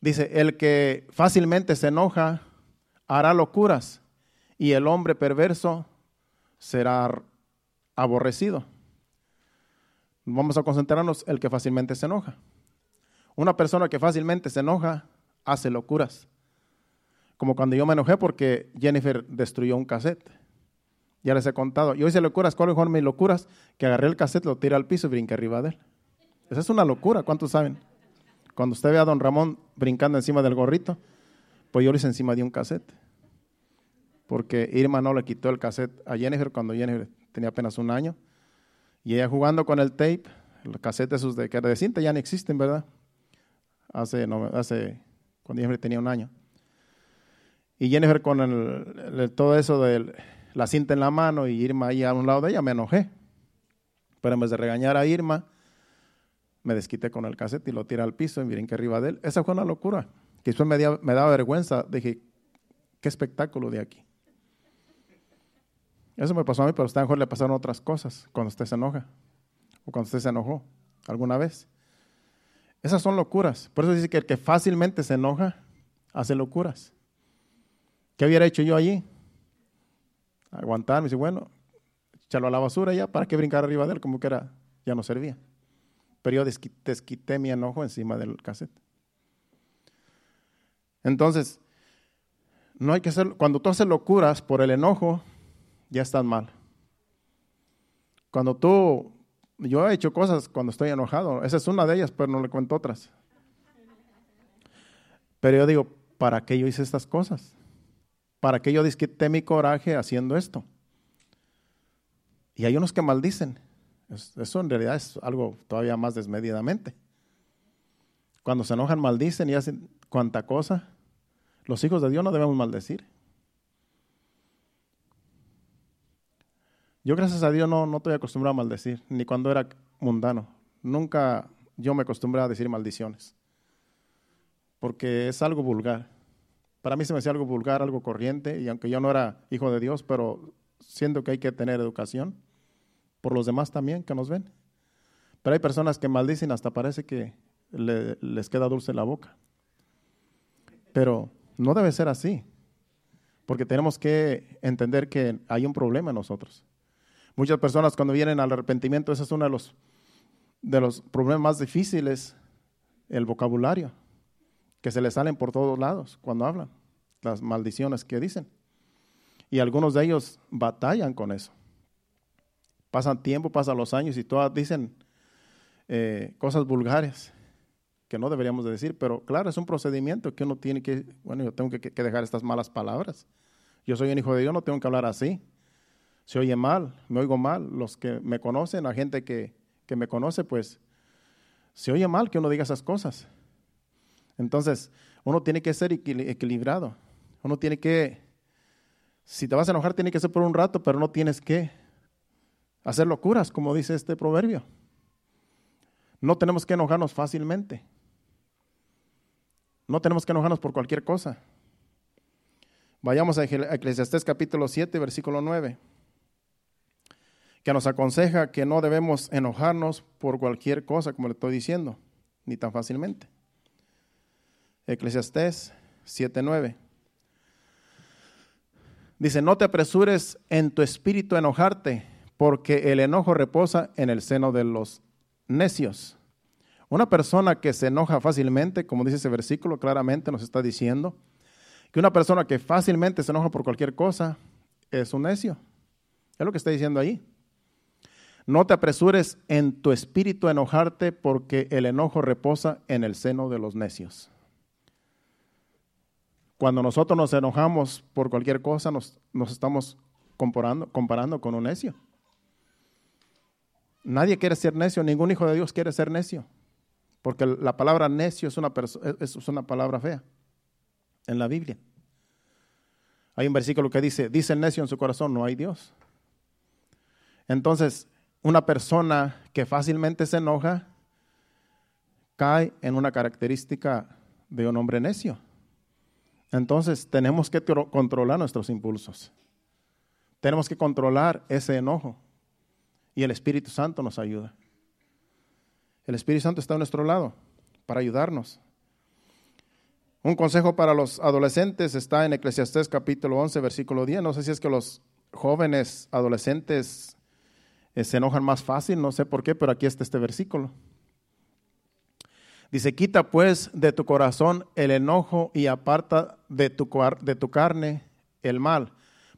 Dice, el que fácilmente se enoja hará locuras y el hombre perverso será aborrecido. Vamos a concentrarnos el que fácilmente se enoja. Una persona que fácilmente se enoja hace locuras. Como cuando yo me enojé porque Jennifer destruyó un cassette. Ya les he contado. Yo hice locuras. ¿Cuáles fueron mis locuras? Que agarré el cassette, lo tiré al piso y brinqué arriba de él. Esa es una locura. ¿Cuántos saben? Cuando usted ve a don Ramón brincando encima del gorrito, pues yo lo hice encima de un cassette. Porque Irma no le quitó el cassette a Jennifer cuando Jennifer tenía apenas un año. Y ella jugando con el tape, los cassettes esos de que de cinta ya no existen, ¿verdad? Hace, no, hace cuando Jennifer tenía un año. Y Jennifer con el, todo eso de la cinta en la mano y Irma ahí a un lado de ella, me enojé. Pero en vez de regañar a Irma, me desquité con el cassette y lo tiré al piso y miren que arriba de él. Esa fue una locura que después me, daba vergüenza. Dije, qué espectáculo de aquí. Eso me pasó a mí, pero a usted mejor le pasaron otras cosas cuando usted se enoja o cuando usted se enojó alguna vez. Esas son locuras. Por eso dice que el que fácilmente se enoja hace locuras. ¿Qué hubiera hecho yo allí? Aguantarme. Dice, bueno, echarlo a la basura ya, ¿para qué brincar arriba de él? Como que era, ya no servía. Pero yo desquité mi enojo encima del cassette. Entonces, no hay que hacer, cuando tú haces locuras por el enojo, ya estás mal. Cuando tú, yo he hecho cosas cuando estoy enojado, esa es una de ellas, pero no le cuento otras. Pero yo digo, ¿para qué yo hice estas cosas? ¿Para qué yo disquité mi coraje haciendo esto? Y hay unos que maldicen. Eso en realidad es algo todavía más desmedidamente. Cuando se enojan, maldicen y hacen cuanta cosa. Los hijos de Dios no debemos maldecir. Yo gracias a Dios no, no estoy acostumbrado a maldecir, ni cuando era mundano. Nunca yo me acostumbré a decir maldiciones, porque es algo vulgar. Para mí se me hacía algo vulgar, algo corriente, y aunque yo no era hijo de Dios, pero siento que hay que tener educación por los demás también que nos ven. Pero hay personas que maldicen hasta parece que les queda dulce la boca. Pero no debe ser así, porque tenemos que entender que hay un problema en nosotros. Muchas personas cuando vienen al arrepentimiento, ese es uno de los, de los problemas más difíciles, el vocabulario, que se les salen por todos lados cuando hablan, las maldiciones que dicen. Y algunos de ellos batallan con eso. Pasan tiempo, pasan los años y todas dicen eh, cosas vulgares que no deberíamos de decir, pero claro, es un procedimiento que uno tiene que, bueno, yo tengo que, que dejar estas malas palabras. Yo soy un hijo de Dios, no tengo que hablar así se oye mal, me oigo mal. Los que me conocen, la gente que, me conoce, pues se oye mal que uno diga esas cosas. Entonces, uno tiene que ser equilibrado. Uno tiene que, si te vas a enojar, tiene que ser por un rato, pero no tienes que hacer locuras, como dice este proverbio. No tenemos que enojarnos fácilmente. No tenemos que enojarnos por cualquier cosa. Vayamos a Eclesiastés capítulo 7, versículo 9 que nos aconseja que no debemos enojarnos por cualquier cosa, como le estoy diciendo, ni tan fácilmente. Eclesiastés 7:9. Dice, no te apresures en tu espíritu a enojarte, porque el enojo reposa en el seno de los necios. Una persona que se enoja fácilmente, como dice ese versículo, claramente nos está diciendo que una persona que fácilmente se enoja por cualquier cosa es un necio. Es lo que está diciendo ahí. No te apresures en tu espíritu a enojarte porque el enojo reposa en el seno de los necios. Cuando nosotros nos enojamos por cualquier cosa, nos, estamos comparando, comparando con un necio. Nadie quiere ser necio, ningún hijo de Dios quiere ser necio, porque la palabra necio es una, es una palabra fea en la Biblia. Hay un versículo que dice, dice el necio en su corazón, no hay Dios. Entonces, una persona que fácilmente se enoja cae en una característica de un hombre necio. Entonces tenemos que controlar nuestros impulsos. Tenemos que controlar ese enojo. Y el Espíritu Santo nos ayuda. El Espíritu Santo está a nuestro lado para ayudarnos. Un consejo para los adolescentes está en Eclesiastés capítulo 11, versículo 10. No sé si es que los jóvenes adolescentes eh, se enojan más fácil, no sé por qué, pero aquí está este versículo. Dice, quita pues de tu corazón el enojo y aparta de tu, de tu carne el mal,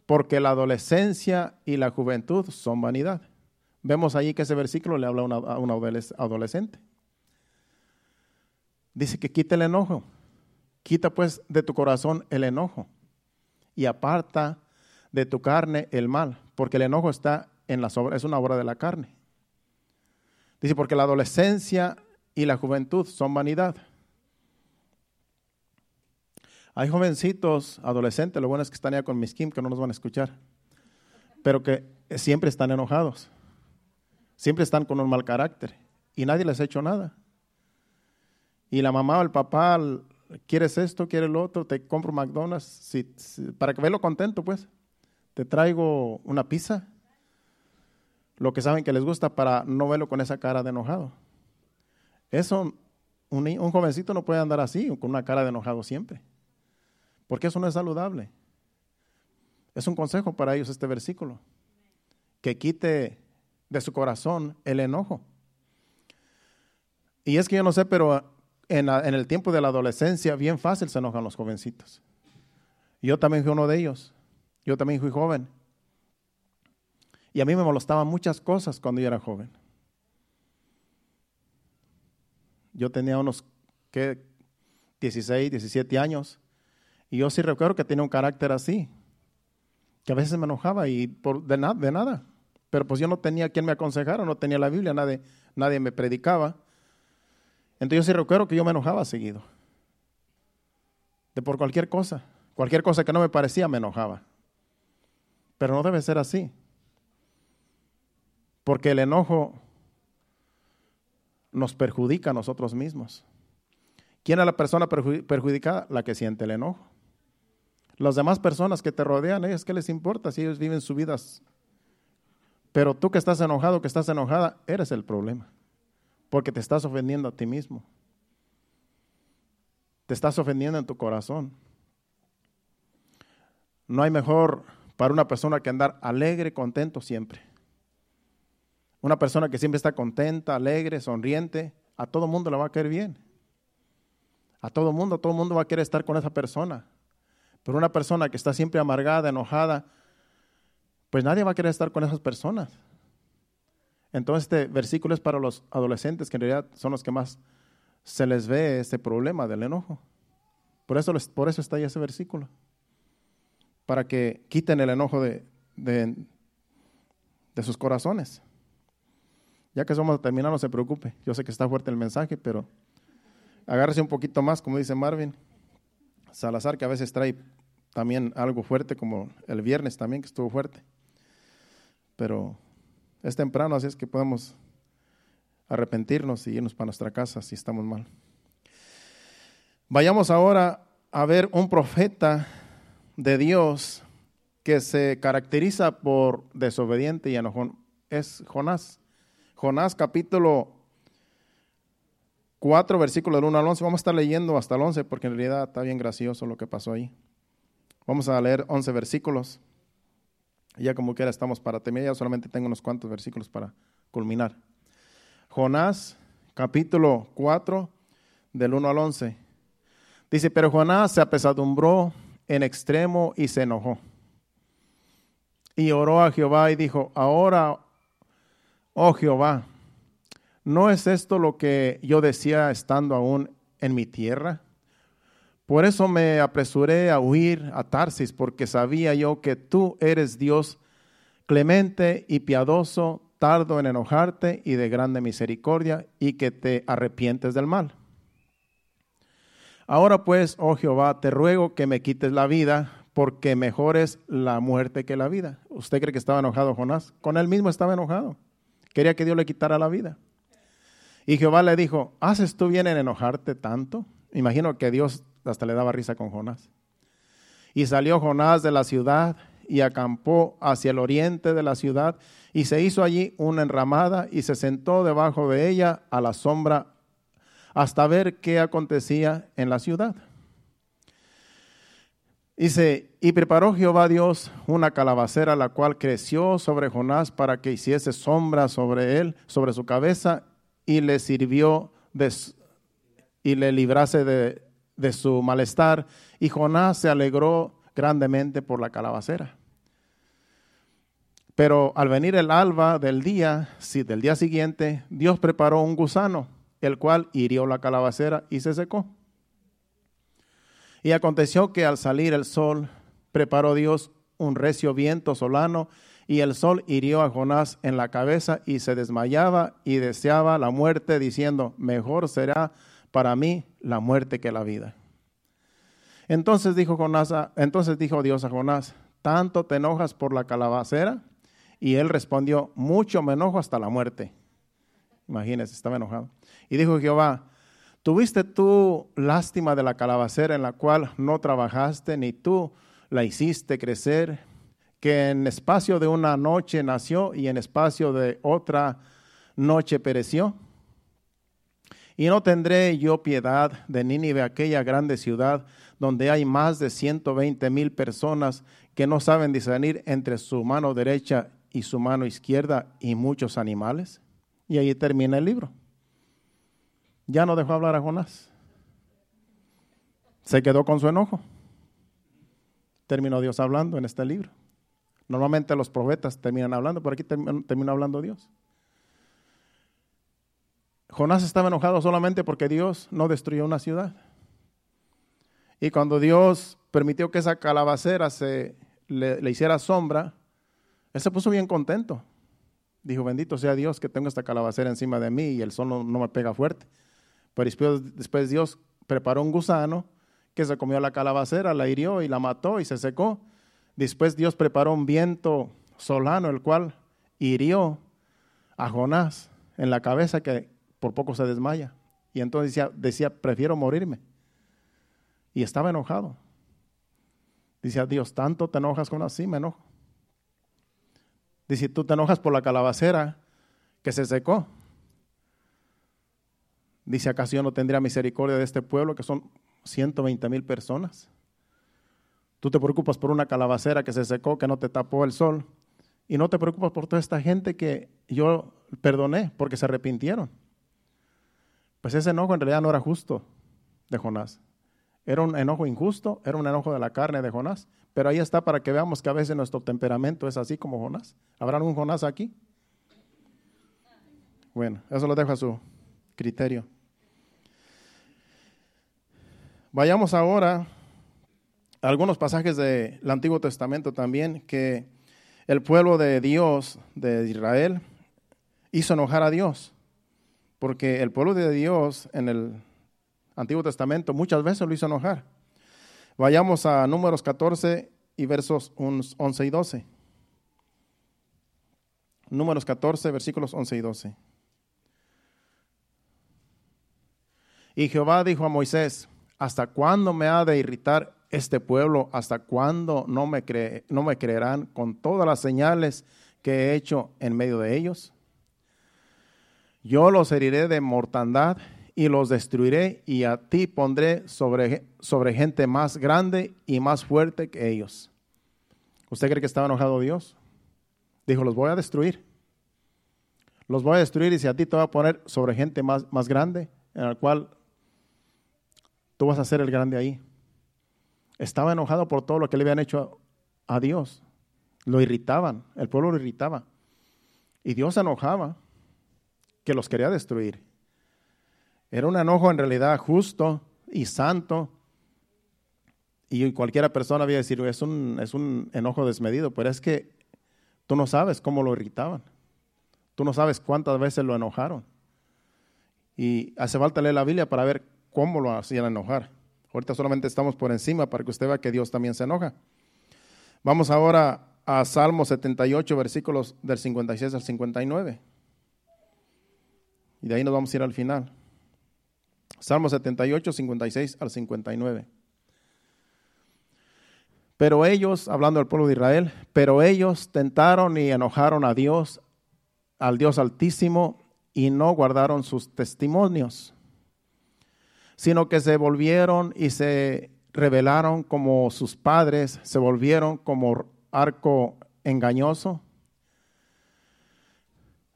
porque la adolescencia y la juventud son vanidad. Vemos ahí que ese versículo le habla a un adolescente. Dice que quita el enojo, quita pues de tu corazón el enojo y aparta de tu carne el mal, porque el enojo está en las obras, es una obra de la carne. Dice, porque la adolescencia y la juventud son vanidad. Hay jovencitos, adolescentes, lo bueno es que están ya con mis Kim, que no nos van a escuchar, pero que siempre están enojados, siempre están con un mal carácter y nadie les ha hecho nada. Y la mamá o el papá ¿quieres esto? ¿Quieres lo otro? Te compro McDonald's, para que lo contento, pues. Te traigo una pizza. Lo que saben que les gusta para no verlo con esa cara de enojado. Eso, un, jovencito no puede andar así, con una cara de enojado siempre. Porque eso no es saludable. Es un consejo para ellos este versículo. Que quite de su corazón el enojo. Y es que yo no sé, pero en, el tiempo de la adolescencia, bien fácil se enojan los jovencitos. Yo también fui uno de ellos. Yo también fui joven. Y a mí me molestaban muchas cosas cuando yo era joven. Yo tenía unos, ¿qué? 16, 17 años. Y yo sí recuerdo que tenía un carácter así. Que a veces me enojaba y por, de, de nada. Pero pues yo no tenía quien me aconsejara, no tenía la Biblia, nadie, nadie me predicaba. Entonces yo sí recuerdo que yo me enojaba seguido. De por cualquier cosa. Cualquier cosa que no me parecía me enojaba. Pero no debe ser así. Porque el enojo nos perjudica a nosotros mismos. ¿Quién es la persona perjudicada? La que siente el enojo. Las demás personas que te rodean, ¿es qué les importa si ellos viven sus vidas? Pero tú que estás enojado, que estás enojada, eres el problema porque te estás ofendiendo a ti mismo. Te estás ofendiendo en tu corazón. No hay mejor para una persona que andar alegre, contento siempre. Una persona que siempre está contenta, alegre, sonriente, a todo mundo le va a caer bien. A todo mundo, todo mundo va a querer estar con esa persona. Pero una persona que está siempre amargada, enojada, pues nadie va a querer estar con esas personas. Entonces este versículo es para los adolescentes, que en realidad son los que más se les ve este problema del enojo. Por eso, por eso está ahí ese versículo. Para que quiten el enojo de, de, sus corazones. Ya que somos a terminar, no se preocupe. Yo sé que está fuerte el mensaje, pero agárrese un poquito más, como dice Marvin. Salazar, que a veces trae también algo fuerte, como el viernes también, que estuvo fuerte. Pero es temprano, así es que podemos arrepentirnos y irnos para nuestra casa si estamos mal. Vayamos ahora a ver un profeta de Dios que se caracteriza por desobediente y enojón. Es Jonás. Jonás capítulo 4, versículo del 1 al 11. Vamos a estar leyendo hasta el 11 porque en realidad está bien gracioso lo que pasó ahí. Vamos a leer 11 versículos ya como quiera estamos para terminar, ya solamente tengo unos cuantos versículos para culminar. Jonás, capítulo 4, del 1 al 11. Dice, pero Jonás se apesadumbró en extremo y se enojó. Y oró a Jehová y dijo, ahora, oh Jehová, ¿no es esto lo que yo decía estando aún en mi tierra? Por eso me apresuré a huir a Tarsis, porque sabía yo que tú eres Dios clemente y piadoso, tardo en enojarte y de grande misericordia, y que te arrepientes del mal. Ahora pues, oh Jehová, te ruego que me quites la vida, porque mejor es la muerte que la vida. ¿Usted cree que estaba enojado Jonás? Con él mismo estaba enojado. Quería que Dios le quitara la vida. Y Jehová le dijo, ¿haces tú bien en enojarte tanto? Imagino que Dios hasta le daba risa con Jonás. Y salió Jonás de la ciudad y acampó hacia el oriente de la ciudad y se hizo allí una enramada y se sentó debajo de ella a la sombra hasta ver qué acontecía en la ciudad. Dice, y preparó Jehová Dios una calabacera, la cual creció sobre Jonás para que hiciese sombra sobre él, sobre su cabeza, y le sirvió y le librase de, de su malestar y Jonás se alegró grandemente por la calabacera. Pero al venir el alba del día, sí, del día siguiente, Dios preparó un gusano, el cual hirió la calabacera y se secó. Y aconteció que al salir el sol, preparó Dios un recio viento solano, y el sol hirió a Jonás en la cabeza y se desmayaba y deseaba la muerte, diciendo, mejor será para mí la muerte que la vida. Entonces dijo, entonces dijo Dios a Jonás, ¿tanto te enojas por la calabacera? Y él respondió, mucho me enojo hasta la muerte. Imagínese, estaba enojado. Y dijo Jehová, ¿Tuviste tú lástima de la calabacera en la cual no trabajaste ni tú la hiciste crecer? Que en espacio de una noche nació y en espacio de otra noche pereció. Y no tendré yo piedad de Nínive, aquella grande ciudad donde hay más de 120 mil personas que no saben discernir entre su mano derecha y su mano izquierda y muchos animales. Y ahí termina el libro. Ya no dejó hablar a Jonás. Se quedó con su enojo. Terminó Dios hablando en este libro. Normalmente los profetas terminan hablando, pero aquí termina hablando Dios. Jonás estaba enojado solamente porque Dios no destruyó una ciudad. Y cuando Dios permitió que esa calabacera se le, hiciera sombra, él se puso bien contento. Dijo, bendito sea Dios que tengo esta calabacera encima de mí y el sol no, me pega fuerte. Pero después, Dios preparó un gusano que se comió la calabacera, la hirió y la mató y se secó. Después Dios preparó un viento solano, el cual hirió a Jonás en la cabeza que por poco se desmaya. Y entonces decía, decía prefiero morirme. Y estaba enojado. Dice, Dios, tanto te enojas con así, me enojo. Dice, tú te enojas por la calabacera que se secó. Dice, ¿acaso yo no tendría misericordia de este pueblo que son 120 mil personas? Tú te preocupas por una calabacera que se secó, que no te tapó el sol. Y no te preocupas por toda esta gente que yo perdoné porque se arrepintieron. Pues ese enojo en realidad no era justo de Jonás. Era un enojo injusto, era un enojo de la carne de Jonás. Pero ahí está para que veamos que a veces nuestro temperamento es así como Jonás. ¿Habrá algún Jonás aquí? Bueno, eso lo dejo a su criterio. Vayamos ahora a algunos pasajes del Antiguo Testamento también que el pueblo de Dios, de Israel, hizo enojar a Dios. Porque el pueblo de Dios en el Antiguo Testamento muchas veces lo hizo enojar. Vayamos a números 14 y versos 11 y 12. Números 14, versículos 11 y 12. Y Jehová dijo a Moisés, ¿hasta cuándo me ha de irritar este pueblo? ¿Hasta cuándo no me, no me creerán con todas las señales que he hecho en medio de ellos? Yo los heriré de mortandad y los destruiré y a ti pondré sobre, gente más grande y más fuerte que ellos. ¿Usted cree que estaba enojado Dios? Dijo, los voy a destruir. Los voy a destruir y si a ti te voy a poner sobre gente más, más grande, en la cual tú vas a ser el grande ahí. Estaba enojado por todo lo que le habían hecho a, Dios. Lo irritaban, el pueblo lo irritaba. Y Dios enojaba que los quería destruir. Era un enojo en realidad justo y santo. Y cualquiera persona había decir, es un, es un enojo desmedido, pero es que tú no sabes cómo lo irritaban. Tú no sabes cuántas veces lo enojaron. Y hace falta leer la Biblia para ver cómo lo hacían enojar. Ahorita solamente estamos por encima para que usted vea que Dios también se enoja. Vamos ahora a Salmo 78, versículos del 56 al 59. Y de ahí nos vamos a ir al final. Salmo 78, 56 al 59. Pero ellos, hablando del pueblo de Israel, pero ellos tentaron y enojaron a Dios, al Dios altísimo, y no guardaron sus testimonios, sino que se volvieron y se rebelaron como sus padres, se volvieron como arco engañoso,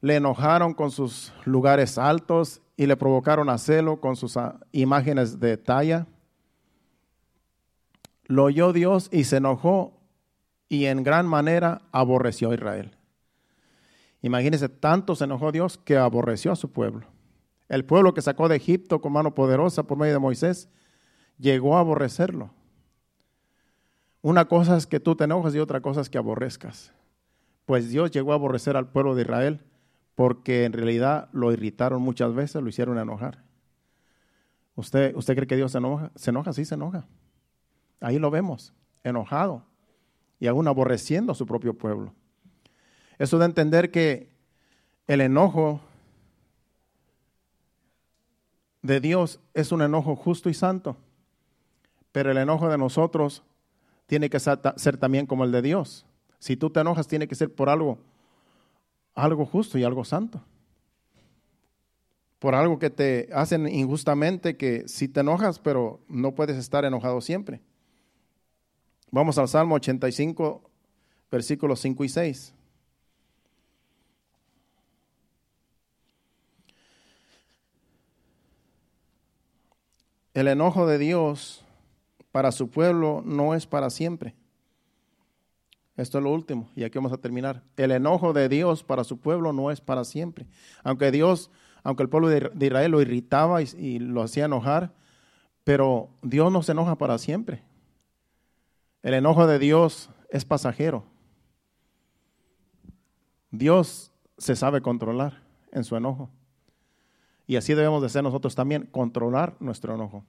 le enojaron con sus lugares altos y le provocaron a celo con sus ah, imágenes de talla. Lo oyó Dios y se enojó y en gran manera aborreció a Israel. Imagínense, tanto se enojó Dios que aborreció a su pueblo. El pueblo que sacó de Egipto con mano poderosa por medio de Moisés llegó a aborrecerlo. Una cosa es que tú te enojas y otra cosa es que aborrezcas. Pues Dios llegó a aborrecer al pueblo de Israel porque en realidad lo irritaron muchas veces, lo hicieron enojar. ¿Usted, usted cree que Dios se enoja? Se enoja, sí se enoja. Ahí lo vemos, enojado y aún aborreciendo a su propio pueblo. Eso de entender que el enojo de Dios es un enojo justo y santo, pero el enojo de nosotros tiene que ser también como el de Dios. Si tú te enojas, tiene que ser por algo, algo justo y algo santo. Por algo que te hacen injustamente, que si te enojas, pero no puedes estar enojado siempre. Vamos al Salmo 85, versículos 5 y 6. El enojo de Dios para su pueblo no es para siempre. Esto es lo último, y aquí vamos a terminar. El enojo de Dios para su pueblo no es para siempre. Aunque Dios, aunque el pueblo de Israel lo irritaba y, lo hacía enojar, pero Dios no se enoja para siempre. El enojo de Dios es pasajero. Dios se sabe controlar en su enojo. Y así debemos de ser nosotros también, controlar nuestro enojo.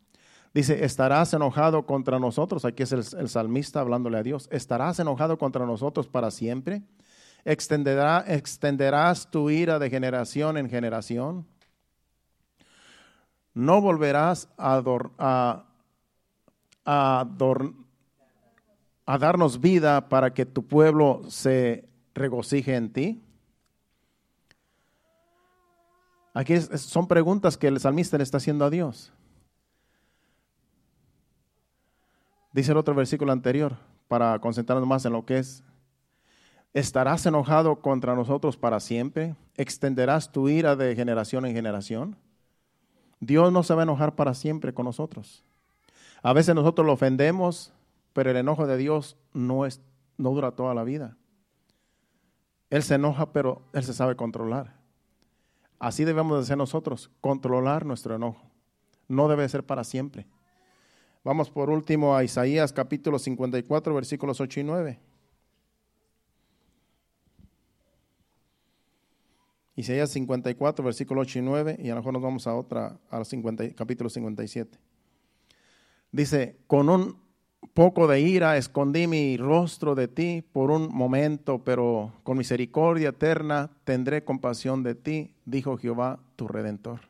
Dice, estarás enojado contra nosotros. Aquí es el, salmista hablándole a Dios. Estarás enojado contra nosotros para siempre. Extenderá, extenderás tu ira de generación en generación. No volverás a, a, a darnos vida para que tu pueblo se regocije en ti. Aquí son preguntas que el salmista le está haciendo a Dios. Dice el otro versículo anterior, para concentrarnos más en lo que es. ¿Estarás enojado contra nosotros para siempre? ¿Extenderás tu ira de generación en generación? Dios no se va a enojar para siempre con nosotros. A veces nosotros lo ofendemos, pero el enojo de Dios no, es, no dura toda la vida. Él se enoja, pero Él se sabe controlar. Así debemos de ser nosotros, controlar nuestro enojo. No debe ser para siempre. Vamos por último a Isaías capítulo 54, versículos 8 y 9. Isaías 54, versículo 8 y 9, y a lo mejor nos vamos a otra, al capítulo 57. Dice, con un poco de ira escondí mi rostro de ti por un momento, pero con misericordia eterna tendré compasión de ti, dijo Jehová tu redentor.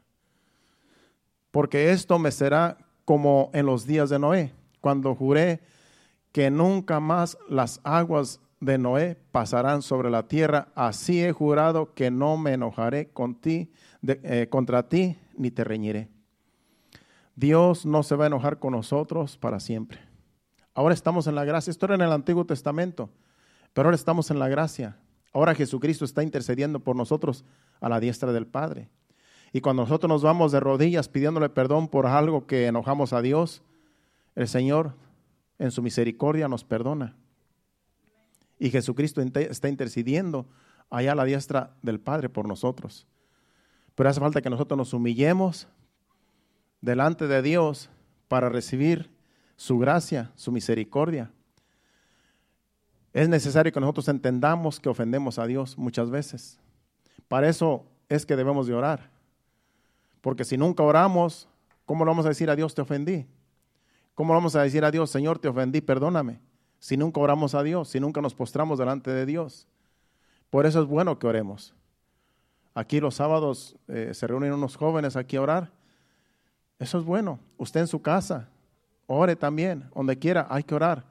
Porque esto me será como en los días de Noé, cuando juré que nunca más las aguas de Noé pasarán sobre la tierra, así he jurado que no me enojaré con ti, eh, contra ti, ni te reñiré. Dios no se va a enojar con nosotros para siempre. Ahora estamos en la gracia. Esto era en el Antiguo Testamento, pero ahora estamos en la gracia. Ahora Jesucristo está intercediendo por nosotros a la diestra del Padre. Y cuando nosotros nos vamos de rodillas pidiéndole perdón por algo que enojamos a Dios, el Señor en su misericordia nos perdona. Y Jesucristo está intercediendo allá a la diestra del Padre por nosotros. Pero hace falta que nosotros nos humillemos delante de Dios para recibir su gracia, su misericordia. Es necesario que nosotros entendamos que ofendemos a Dios muchas veces. Para eso es que debemos de orar. Porque si nunca oramos, ¿cómo le vamos a decir a Dios te ofendí? ¿Cómo le vamos a decir a Dios, Señor, te ofendí, perdóname? Si nunca oramos a Dios, si nunca nos postramos delante de Dios. Por eso es bueno que oremos. Aquí los sábados eh, se reúnen unos jóvenes aquí a orar. Eso es bueno. Usted en su casa, ore también, donde quiera, hay que orar,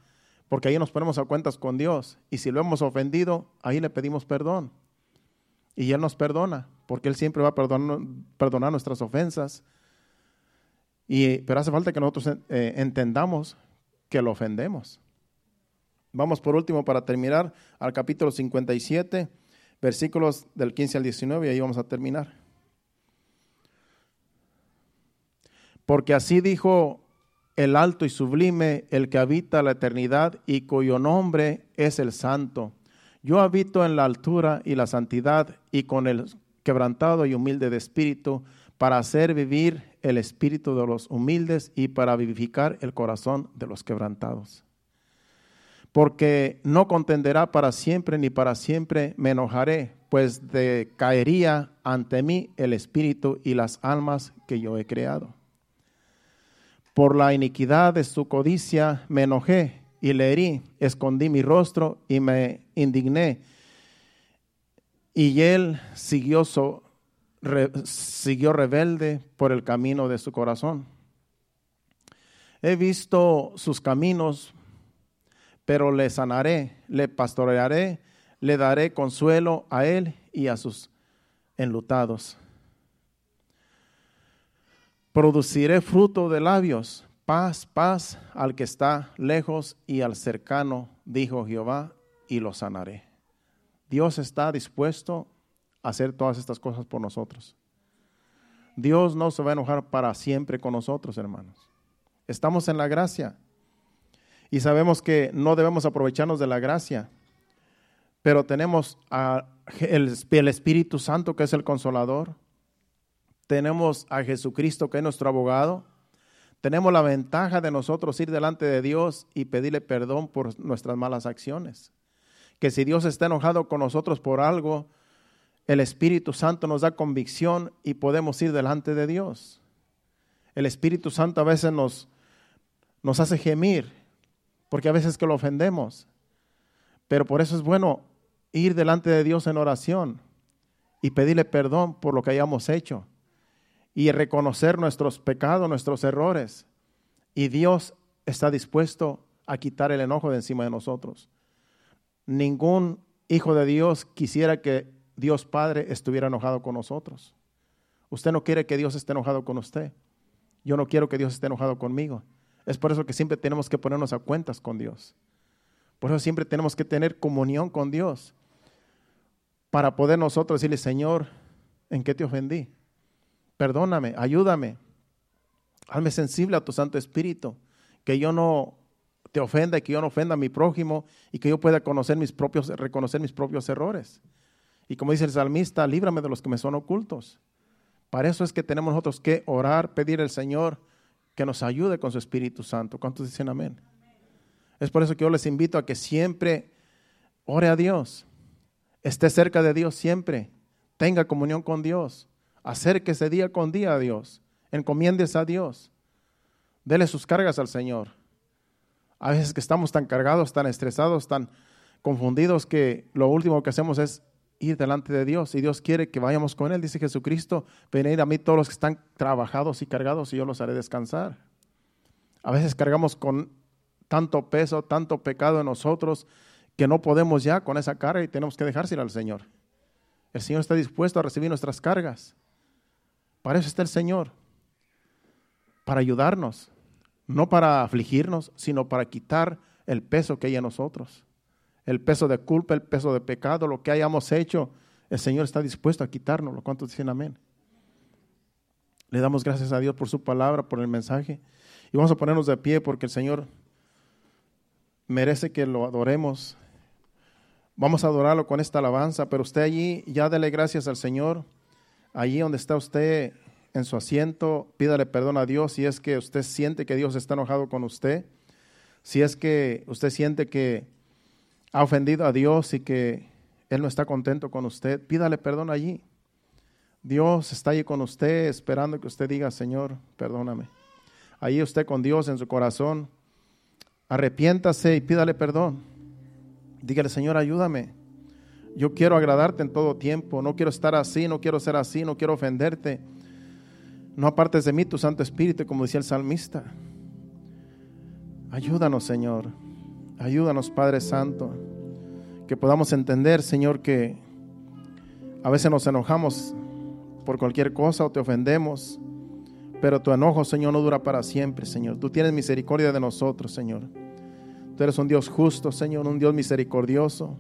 porque ahí nos ponemos a cuentas con Dios. Y si lo hemos ofendido, ahí le pedimos perdón. Y Él nos perdona, porque Él siempre va a perdonar, nuestras ofensas. Y, pero hace falta que nosotros eh, entendamos que lo ofendemos. Vamos por último para terminar al capítulo 57, versículos del 15 al 19, y ahí vamos a terminar. Porque así dijo el alto y sublime, el que habita la eternidad y cuyo nombre es el santo. Yo habito en la altura y la santidad y con el quebrantado y humilde de espíritu, para hacer vivir el espíritu de los humildes y para vivificar el corazón de los quebrantados. Porque no contenderá para siempre ni para siempre me enojaré, pues decaería ante mí el espíritu y las almas que yo he creado. Por la iniquidad de su codicia me enojé y le herí, escondí mi rostro y me indigné. Y él siguió siguió rebelde por el camino de su corazón. He visto sus caminos, pero le sanaré, le pastorearé, le daré consuelo a él y a sus enlutados. Produciré fruto de labios, paz, paz al que está lejos y al cercano, dijo Jehová, y lo sanaré. Dios está dispuesto a hacer todas estas cosas por nosotros. Dios no se va a enojar para siempre con nosotros, hermanos. Estamos en la gracia y sabemos que no debemos aprovecharnos de la gracia, pero tenemos el Espíritu Santo que es el consolador, tenemos a Jesucristo que es nuestro abogado, tenemos la ventaja de nosotros ir delante de Dios y pedirle perdón por nuestras malas acciones. Que si Dios está enojado con nosotros por algo, el Espíritu Santo nos da convicción y podemos ir delante de Dios. El Espíritu Santo a veces nos, nos hace gemir, porque a veces que lo ofendemos. Pero por eso es bueno ir delante de Dios en oración y pedirle perdón por lo que hayamos hecho y reconocer nuestros pecados, nuestros errores. Y Dios está dispuesto a quitar el enojo de encima de nosotros. Ningún hijo de Dios quisiera que Dios Padre estuviera enojado con nosotros. Usted no quiere que Dios esté enojado con usted. Yo no quiero que Dios esté enojado conmigo. Es por eso que siempre tenemos que ponernos a cuentas con Dios. Por eso siempre tenemos que tener comunión con Dios para poder nosotros decirle, Señor, ¿en qué te ofendí? Perdóname, ayúdame. Hazme sensible a tu Santo Espíritu, que yo no te ofenda y que yo no ofenda a mi prójimo y que yo pueda conocer mis propios, reconocer mis propios errores. Y como dice el salmista, líbrame de los que me son ocultos. Para eso es que tenemos nosotros que orar, pedir al Señor que nos ayude con su Espíritu Santo. ¿Cuántos dicen amén? Es por eso que yo les invito a que siempre ore a Dios, esté cerca de Dios siempre, tenga comunión con Dios, acérquese día con día a Dios, encomiéndese a Dios, dele sus cargas al Señor. A veces que estamos tan cargados, tan estresados, tan confundidos que lo último que hacemos es ir delante de Dios y Dios quiere que vayamos con Él. Dice Jesucristo, venid a mí todos los que están trabajados y cargados y yo los haré descansar. A veces cargamos con tanto peso, tanto pecado en nosotros que no podemos ya con esa carga y tenemos que dejársela al Señor. El Señor está dispuesto a recibir nuestras cargas. Para eso está el Señor, para ayudarnos, no para afligirnos, sino para quitar el peso que hay en nosotros el peso de culpa, el peso de pecado, lo que hayamos hecho, el Señor está dispuesto a quitárnoslo. ¿Cuántos dicen amén? Le damos gracias a Dios por su palabra, por el mensaje. Y vamos a ponernos de pie porque el Señor merece que lo adoremos. Vamos a adorarlo con esta alabanza, pero usted allí ya dele gracias al Señor. Allí donde está usted en su asiento, pídale perdón a Dios si es que usted siente que Dios está enojado con usted. Si es que usted siente que ha ofendido a Dios y que Él no está contento con usted, pídale perdón allí. Dios está allí con usted esperando que usted diga, Señor, perdóname. Allí usted con Dios en su corazón, arrepiéntase y pídale perdón. Dígale, Señor, ayúdame. Yo quiero agradarte en todo tiempo. No quiero estar así, no quiero ser así, no quiero ofenderte. No apartes de mí tu Santo Espíritu, como decía el salmista. Ayúdanos, Señor. Ayúdanos, Padre Santo, que podamos entender, Señor, que a veces nos enojamos por cualquier cosa o te ofendemos, pero tu enojo, Señor, no dura para siempre, Señor. Tú tienes misericordia de nosotros, Señor. Tú eres un Dios justo, Señor, un Dios misericordioso.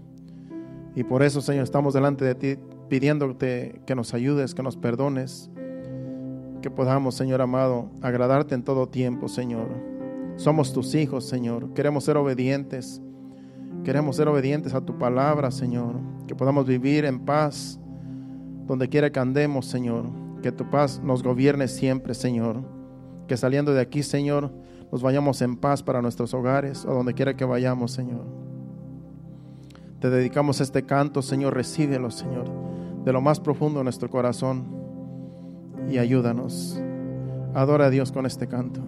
Y por eso, Señor, estamos delante de ti pidiéndote que nos ayudes, que nos perdones, que podamos, Señor amado, agradarte en todo tiempo, Señor. Somos tus hijos, Señor. Queremos ser obedientes. Queremos ser obedientes a tu palabra, Señor. Que podamos vivir en paz donde quiera que andemos, Señor. Que tu paz nos gobierne siempre, Señor. Que saliendo de aquí, Señor, nos vayamos en paz para nuestros hogares o donde quiera que vayamos, Señor. Te dedicamos este canto, Señor. Recíbelo, Señor, de lo más profundo de nuestro corazón y ayúdanos. Adora a Dios con este canto.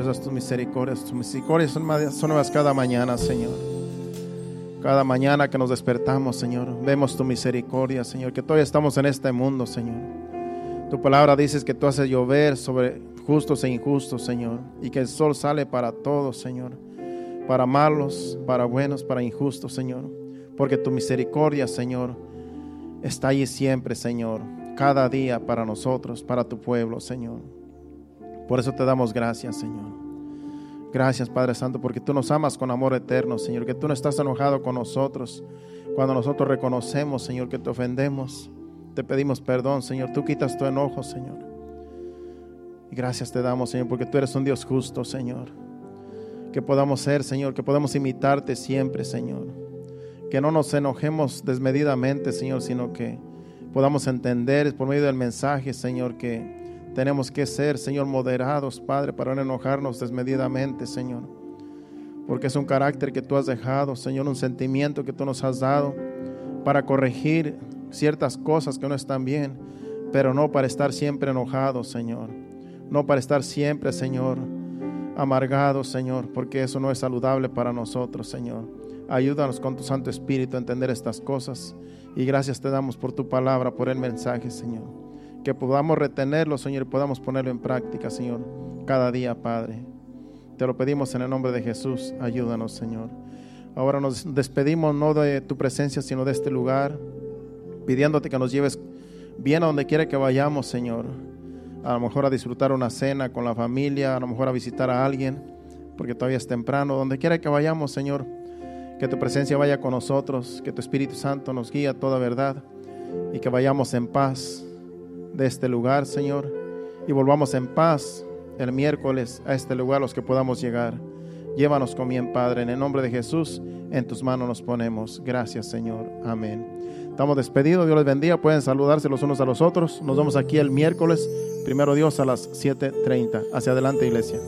Tus misericordias. Tus misericordias son, nuevas cada mañana, Señor. Cada mañana que nos despertamos, Señor, vemos tu misericordia, Señor, que todavía estamos en este mundo, Señor. Tu palabra dices que tú haces llover sobre justos e injustos, Señor, y que el sol sale para todos, Señor, para malos, para buenos, para injustos, Señor, porque tu misericordia, Señor, está allí siempre, Señor, cada día para nosotros, para tu pueblo, Señor. Por eso te damos gracias, Señor. Gracias, Padre Santo, porque tú nos amas con amor eterno, Señor, que tú no estás enojado con nosotros. Cuando nosotros reconocemos, Señor, que te ofendemos, te pedimos perdón, Señor. Tú quitas tu enojo, Señor. Y gracias te damos, Señor, porque tú eres un Dios justo, Señor. Que podamos ser, Señor, que podamos imitarte siempre, Señor. Que no nos enojemos desmedidamente, Señor, sino que podamos entender por medio del mensaje, Señor, que tenemos que ser, Señor, moderados, Padre, para no enojarnos desmedidamente, Señor. Porque es un carácter que tú has dejado, Señor, un sentimiento que tú nos has dado para corregir ciertas cosas que no están bien, pero no para estar siempre enojados, Señor. No para estar siempre, Señor, amargados, Señor, porque eso no es saludable para nosotros, Señor. Ayúdanos con tu Santo Espíritu a entender estas cosas. Y gracias te damos por tu palabra, por el mensaje, Señor que podamos retenerlo, Señor, y podamos ponerlo en práctica, Señor, cada día, Padre. Te lo pedimos en el nombre de Jesús. Ayúdanos, Señor. Ahora nos despedimos no de tu presencia, sino de este lugar, pidiéndote que nos lleves bien a donde quiera que vayamos, Señor. A lo mejor a disfrutar una cena con la familia, a lo mejor a visitar a alguien, porque todavía es temprano. Donde quiera que vayamos, Señor, que tu presencia vaya con nosotros, que tu Espíritu Santo nos guíe a toda verdad y que vayamos en paz de este lugar, Señor, y volvamos en paz el miércoles a este lugar los que podamos llegar. Llévanos con bien, Padre, en el nombre de Jesús, en tus manos nos ponemos. Gracias, Señor. Amén. Estamos despedidos, Dios les bendiga, pueden saludarse los unos a los otros. Nos vemos aquí el miércoles, primero Dios, a las 7.30. Hacia adelante, iglesia.